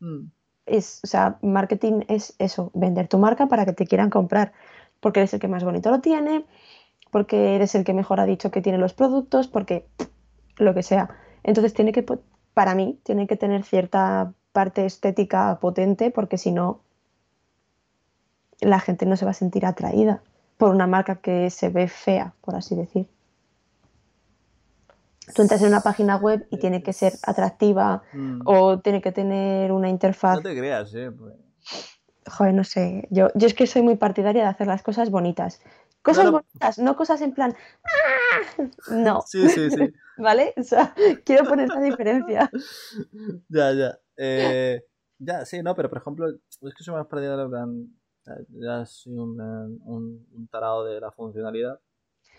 Mm. Es, o sea, marketing es eso, vender tu marca para que te quieran comprar, porque eres el que más bonito lo tiene, porque eres el que mejor ha dicho que tiene los productos, porque lo que sea. Entonces tiene que, para mí, tiene que tener cierta parte estética potente, porque si no, la gente no se va a sentir atraída por una marca que se ve fea, por así decir. Tú entras en una página web y tiene que ser atractiva mm. o tiene que tener una interfaz. No te creas, ¿eh? Pues. Joder, no sé. Yo, yo es que soy muy partidaria de hacer las cosas bonitas. Cosas bonitas, no cosas en plan. ¡Ah! No. Sí, sí, sí. <laughs> ¿Vale? O sea, quiero poner esa diferencia. <laughs> Ya, ya. Eh, ya, sí, no, pero por ejemplo, es que soy más partidaria de plan ya soy un, un, tarado de la funcionalidad.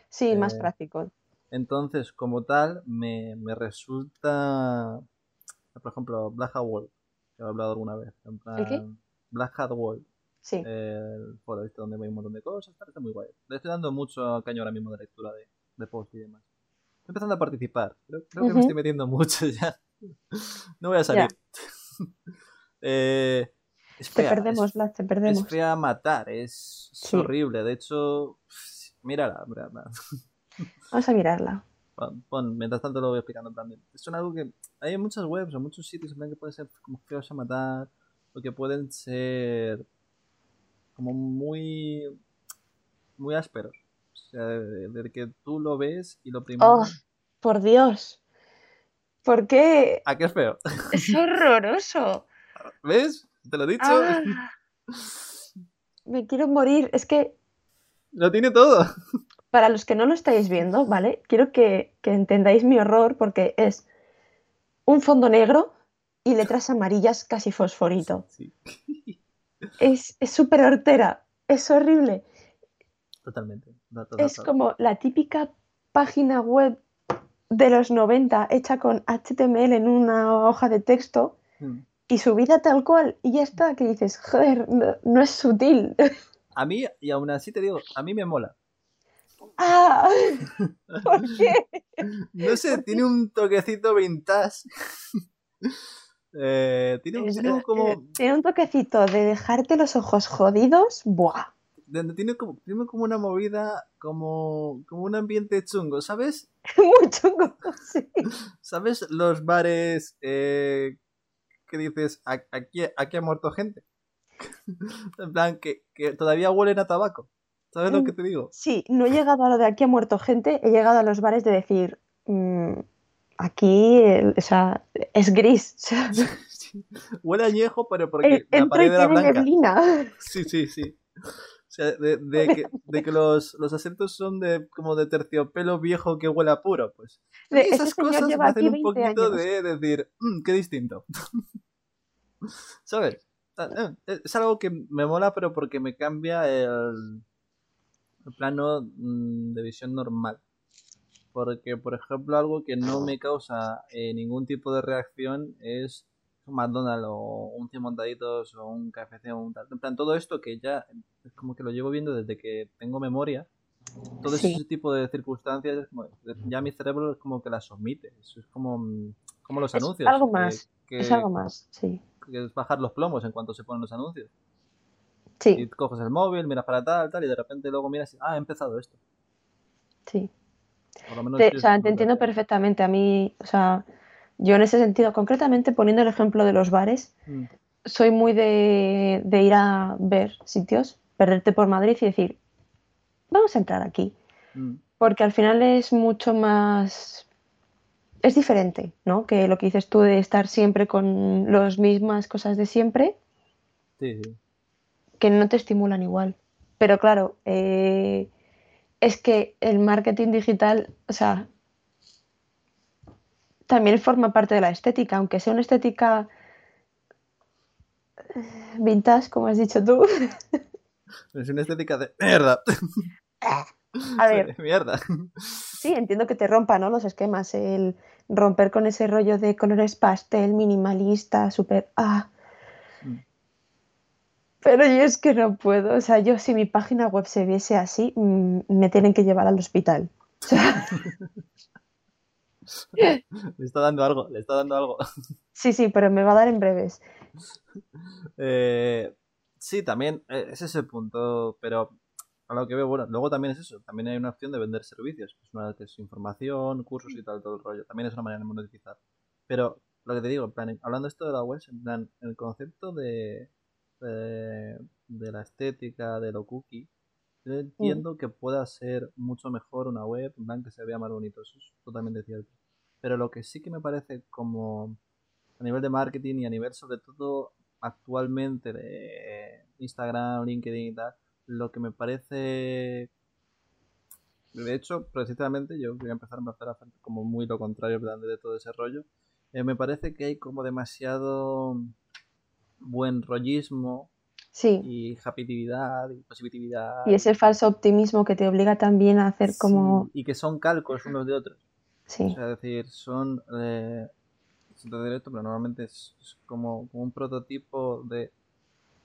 Sí, más eh, práctico. Entonces, como tal, me, me resulta, por ejemplo, Black Hat Wall, que he hablado alguna vez. En plan, qué? Black Hat Wall. Sí. El foro este donde hay un montón de cosas, está muy guay. Le estoy dando mucho caño ahora mismo de lectura de, de post y demás. Estoy empezando a participar. Creo, que me estoy metiendo <laughs> mucho ya. no voy a salir. <laughs> eh, te perdemos, es, te perdemos. Es fea matar, es, horrible. De hecho, mírala, mírala. <laughs> Vamos a mirarla. Pon, mientras tanto lo voy explicando también. Es algo que hay en muchas webs o muchos sitios en que pueden ser como feos a matar o que pueden ser como muy muy ásperos. O sea, de, que tú lo ves y lo primero... ¡Oh, por Dios! ¿Por qué? ¿A qué es feo? Es horroroso. <laughs> ¿Ves? Te lo he dicho. Ah. me quiero morir. Es que. Lo tiene todo. Para los que no lo estáis viendo, ¿vale? Quiero que, entendáis mi horror porque es un fondo negro y letras amarillas casi fosforito. Es súper hortera. Es horrible. Totalmente. es como la típica página web de los 90 hecha con HTML en una hoja de texto. Mm y su vida tal cual, y ya está, que dices, joder, no, es sutil. A mí, y aún así te digo, a mí me mola. Ah, <laughs> ¿por qué? No sé, tiene un toquecito vintage. Eh, tiene, un, como... Eh, tiene un toquecito de dejarte los ojos jodidos, ¡buah! Tiene como, tiene como una movida, como, como un ambiente chungo, ¿sabes? <laughs> Muy chungo, sí. <laughs> ¿Sabes los bares eh, que dices, aquí, aquí ha muerto gente. <laughs> en plan, que, todavía huelen a tabaco. ¿Sabes lo mm, que te digo? Sí, no he llegado a lo de aquí ha muerto gente, he llegado a los bares de decir, mm, aquí o sea, es gris. <laughs> Huele añejo, pero porque la pared era blanca. Sí, sí, sí. Sea, de, que, los, los, asientos son de como de terciopelo viejo que huele a puro, pues. esas cosas me hacen un poquito de decir, mm, qué distinto. <laughs> ¿Sabes? Eh, es algo que me mola, pero porque me cambia el, plano mm, de visión normal. Porque, por ejemplo, algo que no me causa eh, ningún tipo de reacción es un McDonald's o un 100 montaditos o un KFC o un tal. En plan, todo esto que ya es como que lo llevo viendo desde que tengo memoria. Todo ese tipo de circunstancias, ya mi cerebro es como que las omite. es como, como los anuncios. Algo más. es algo más, sí. Que es bajar los plomos en cuanto se ponen los anuncios. Sí. Y coges el móvil, miras para tal, tal, y de repente luego miras y, ah, ha empezado esto. Sí. te, o sea, te entiendo perfectamente. A mí, o sea, yo en ese sentido, concretamente poniendo el ejemplo de los bares, mm. soy muy de, ir a ver sitios, perderte por Madrid y decir, vamos a entrar aquí. Mm. Porque al final es mucho más... Es diferente, ¿no? Que lo que dices tú de estar siempre con las mismas cosas de siempre. Sí, sí. Que no te estimulan igual. Pero claro, eh, es que el marketing digital, o sea, también forma parte de la estética, aunque sea una estética eh, vintage, como has dicho tú. <laughs> Es una estética de mierda. A <laughs> ver. Mierda. Sí, entiendo que te rompa, ¿no? Los esquemas, el romper con ese rollo de colores pastel, minimalista, súper. Ah. Mm. Pero yo es que no puedo. O sea, yo si mi página web se viese así, mm, me tienen que llevar al hospital. <laughs> <laughs> le está dando algo, le está dando algo. <laughs> Sí, sí, pero me va a dar en breves. Eh, sí, también eh, ese es el punto, pero a lo que veo, bueno, luego también es eso, también hay una opción de vender servicios, es una es información, cursos y tal, todo el rollo, también es una manera de monetizar. Pero lo que te digo, en plan, hablando esto de la web, en plan, el concepto de, de, de la estética, de lo cookie, yo entiendo que pueda ser mucho mejor una web, en plan que se vea más bonito, eso es totalmente cierto. Pero lo que sí que me parece como a nivel de marketing y a nivel sobre todo actualmente de Instagram, LinkedIn y tal, lo que me parece de hecho, precisamente yo voy a empezar a hacer como muy lo contrario de todo ese rollo. Eh, me parece que hay como demasiado buen rollismo Sí. Y happitividad y positividad. Y ese falso optimismo que te obliga también a hacer como... y que son calcos unos de otros. Sí. O sea, es decir, son... Eh, directo, pero normalmente es, como, un prototipo de...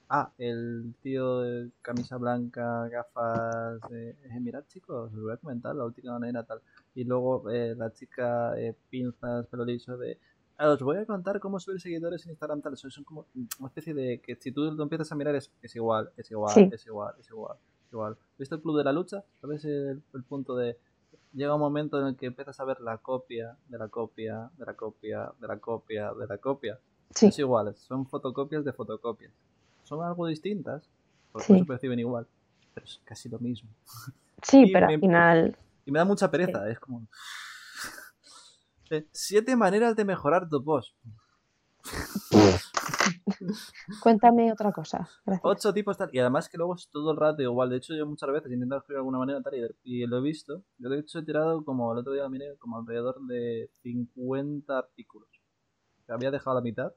Ah, el tío de camisa blanca, gafas... Eh, mirad chicos, os voy a comentar la última manera tal. Y luego eh, la chica eh, pinzas, pelo liso de os voy a contar cómo subir seguidores en Instagram tal. Son como una especie de que si tú lo empiezas a mirar es, igual, es igual, es igual, es igual, es igual. ¿Viste el club de la lucha? ¿Sabes el, el punto de llega un momento en el que empiezas a ver la copia de la copia de la copia de la copia de la copia? Sí. Es igual, son fotocopias de fotocopias. Son algo distintas, porque no se perciben igual, pero es casi lo mismo. Sí, <laughs> pero al final. Y me da mucha pereza, es como. Siete maneras de mejorar tu post. Cuéntame otra cosa. Ocho tipos tal. Y además que luego es todo el rato igual. De hecho, yo muchas veces he intentado escribir de alguna manera tal y, lo he visto. Yo de hecho he tirado como el otro día miré como alrededor de 50 artículos. Que había dejado la mitad.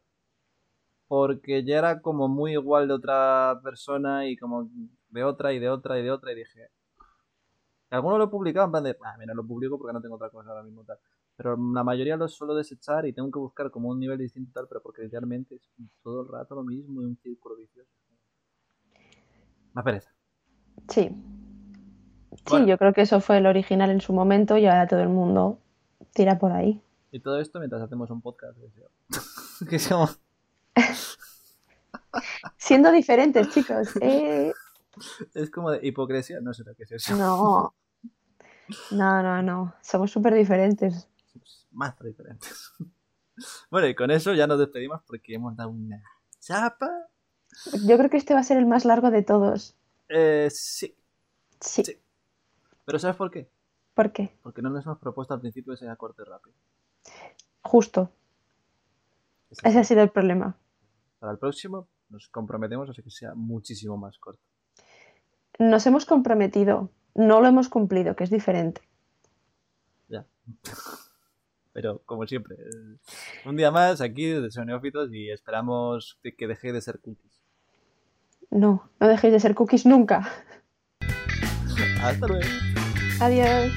Porque ya era como muy igual de otra persona y como de otra y de otra y de otra. Y dije. Algunos lo he publicado en plan de. Ah, mira, lo publico porque no tengo otra cosa ahora mismo tal. Pero la mayoría los suelo desechar y tengo que buscar como un nivel distinto tal, pero porque realmente es todo el rato lo mismo y un círculo vicioso. Más pereza. Sí. Sí, yo creo que eso fue el original en su momento y ahora todo el mundo tira por ahí. Y todo esto mientras hacemos un podcast. que somos... <laughs> Siendo diferentes, chicos. <laughs> Eh. Es como de hipocresía, no sé lo que es eso. No. No, no, no. Somos súper diferentes más diferentes. <laughs> bueno, y con eso ya nos despedimos porque hemos dado una chapa. Yo creo que este va a ser el más largo de todos. Eh, sí. Sí. Pero ¿sabes por qué? ¿Por qué? Porque no nos hemos propuesto al principio ese corte rápido. Justo. Ese ha sido el problema. Para el próximo nos comprometemos a que sea muchísimo más corto. Nos hemos comprometido, no lo hemos cumplido, que es diferente. Ya. <laughs> Pero como siempre, un día más aquí desde Neófitos y esperamos que dejéis de ser cookies. No, no dejéis de ser cookies nunca. <laughs> Hasta luego. Adiós.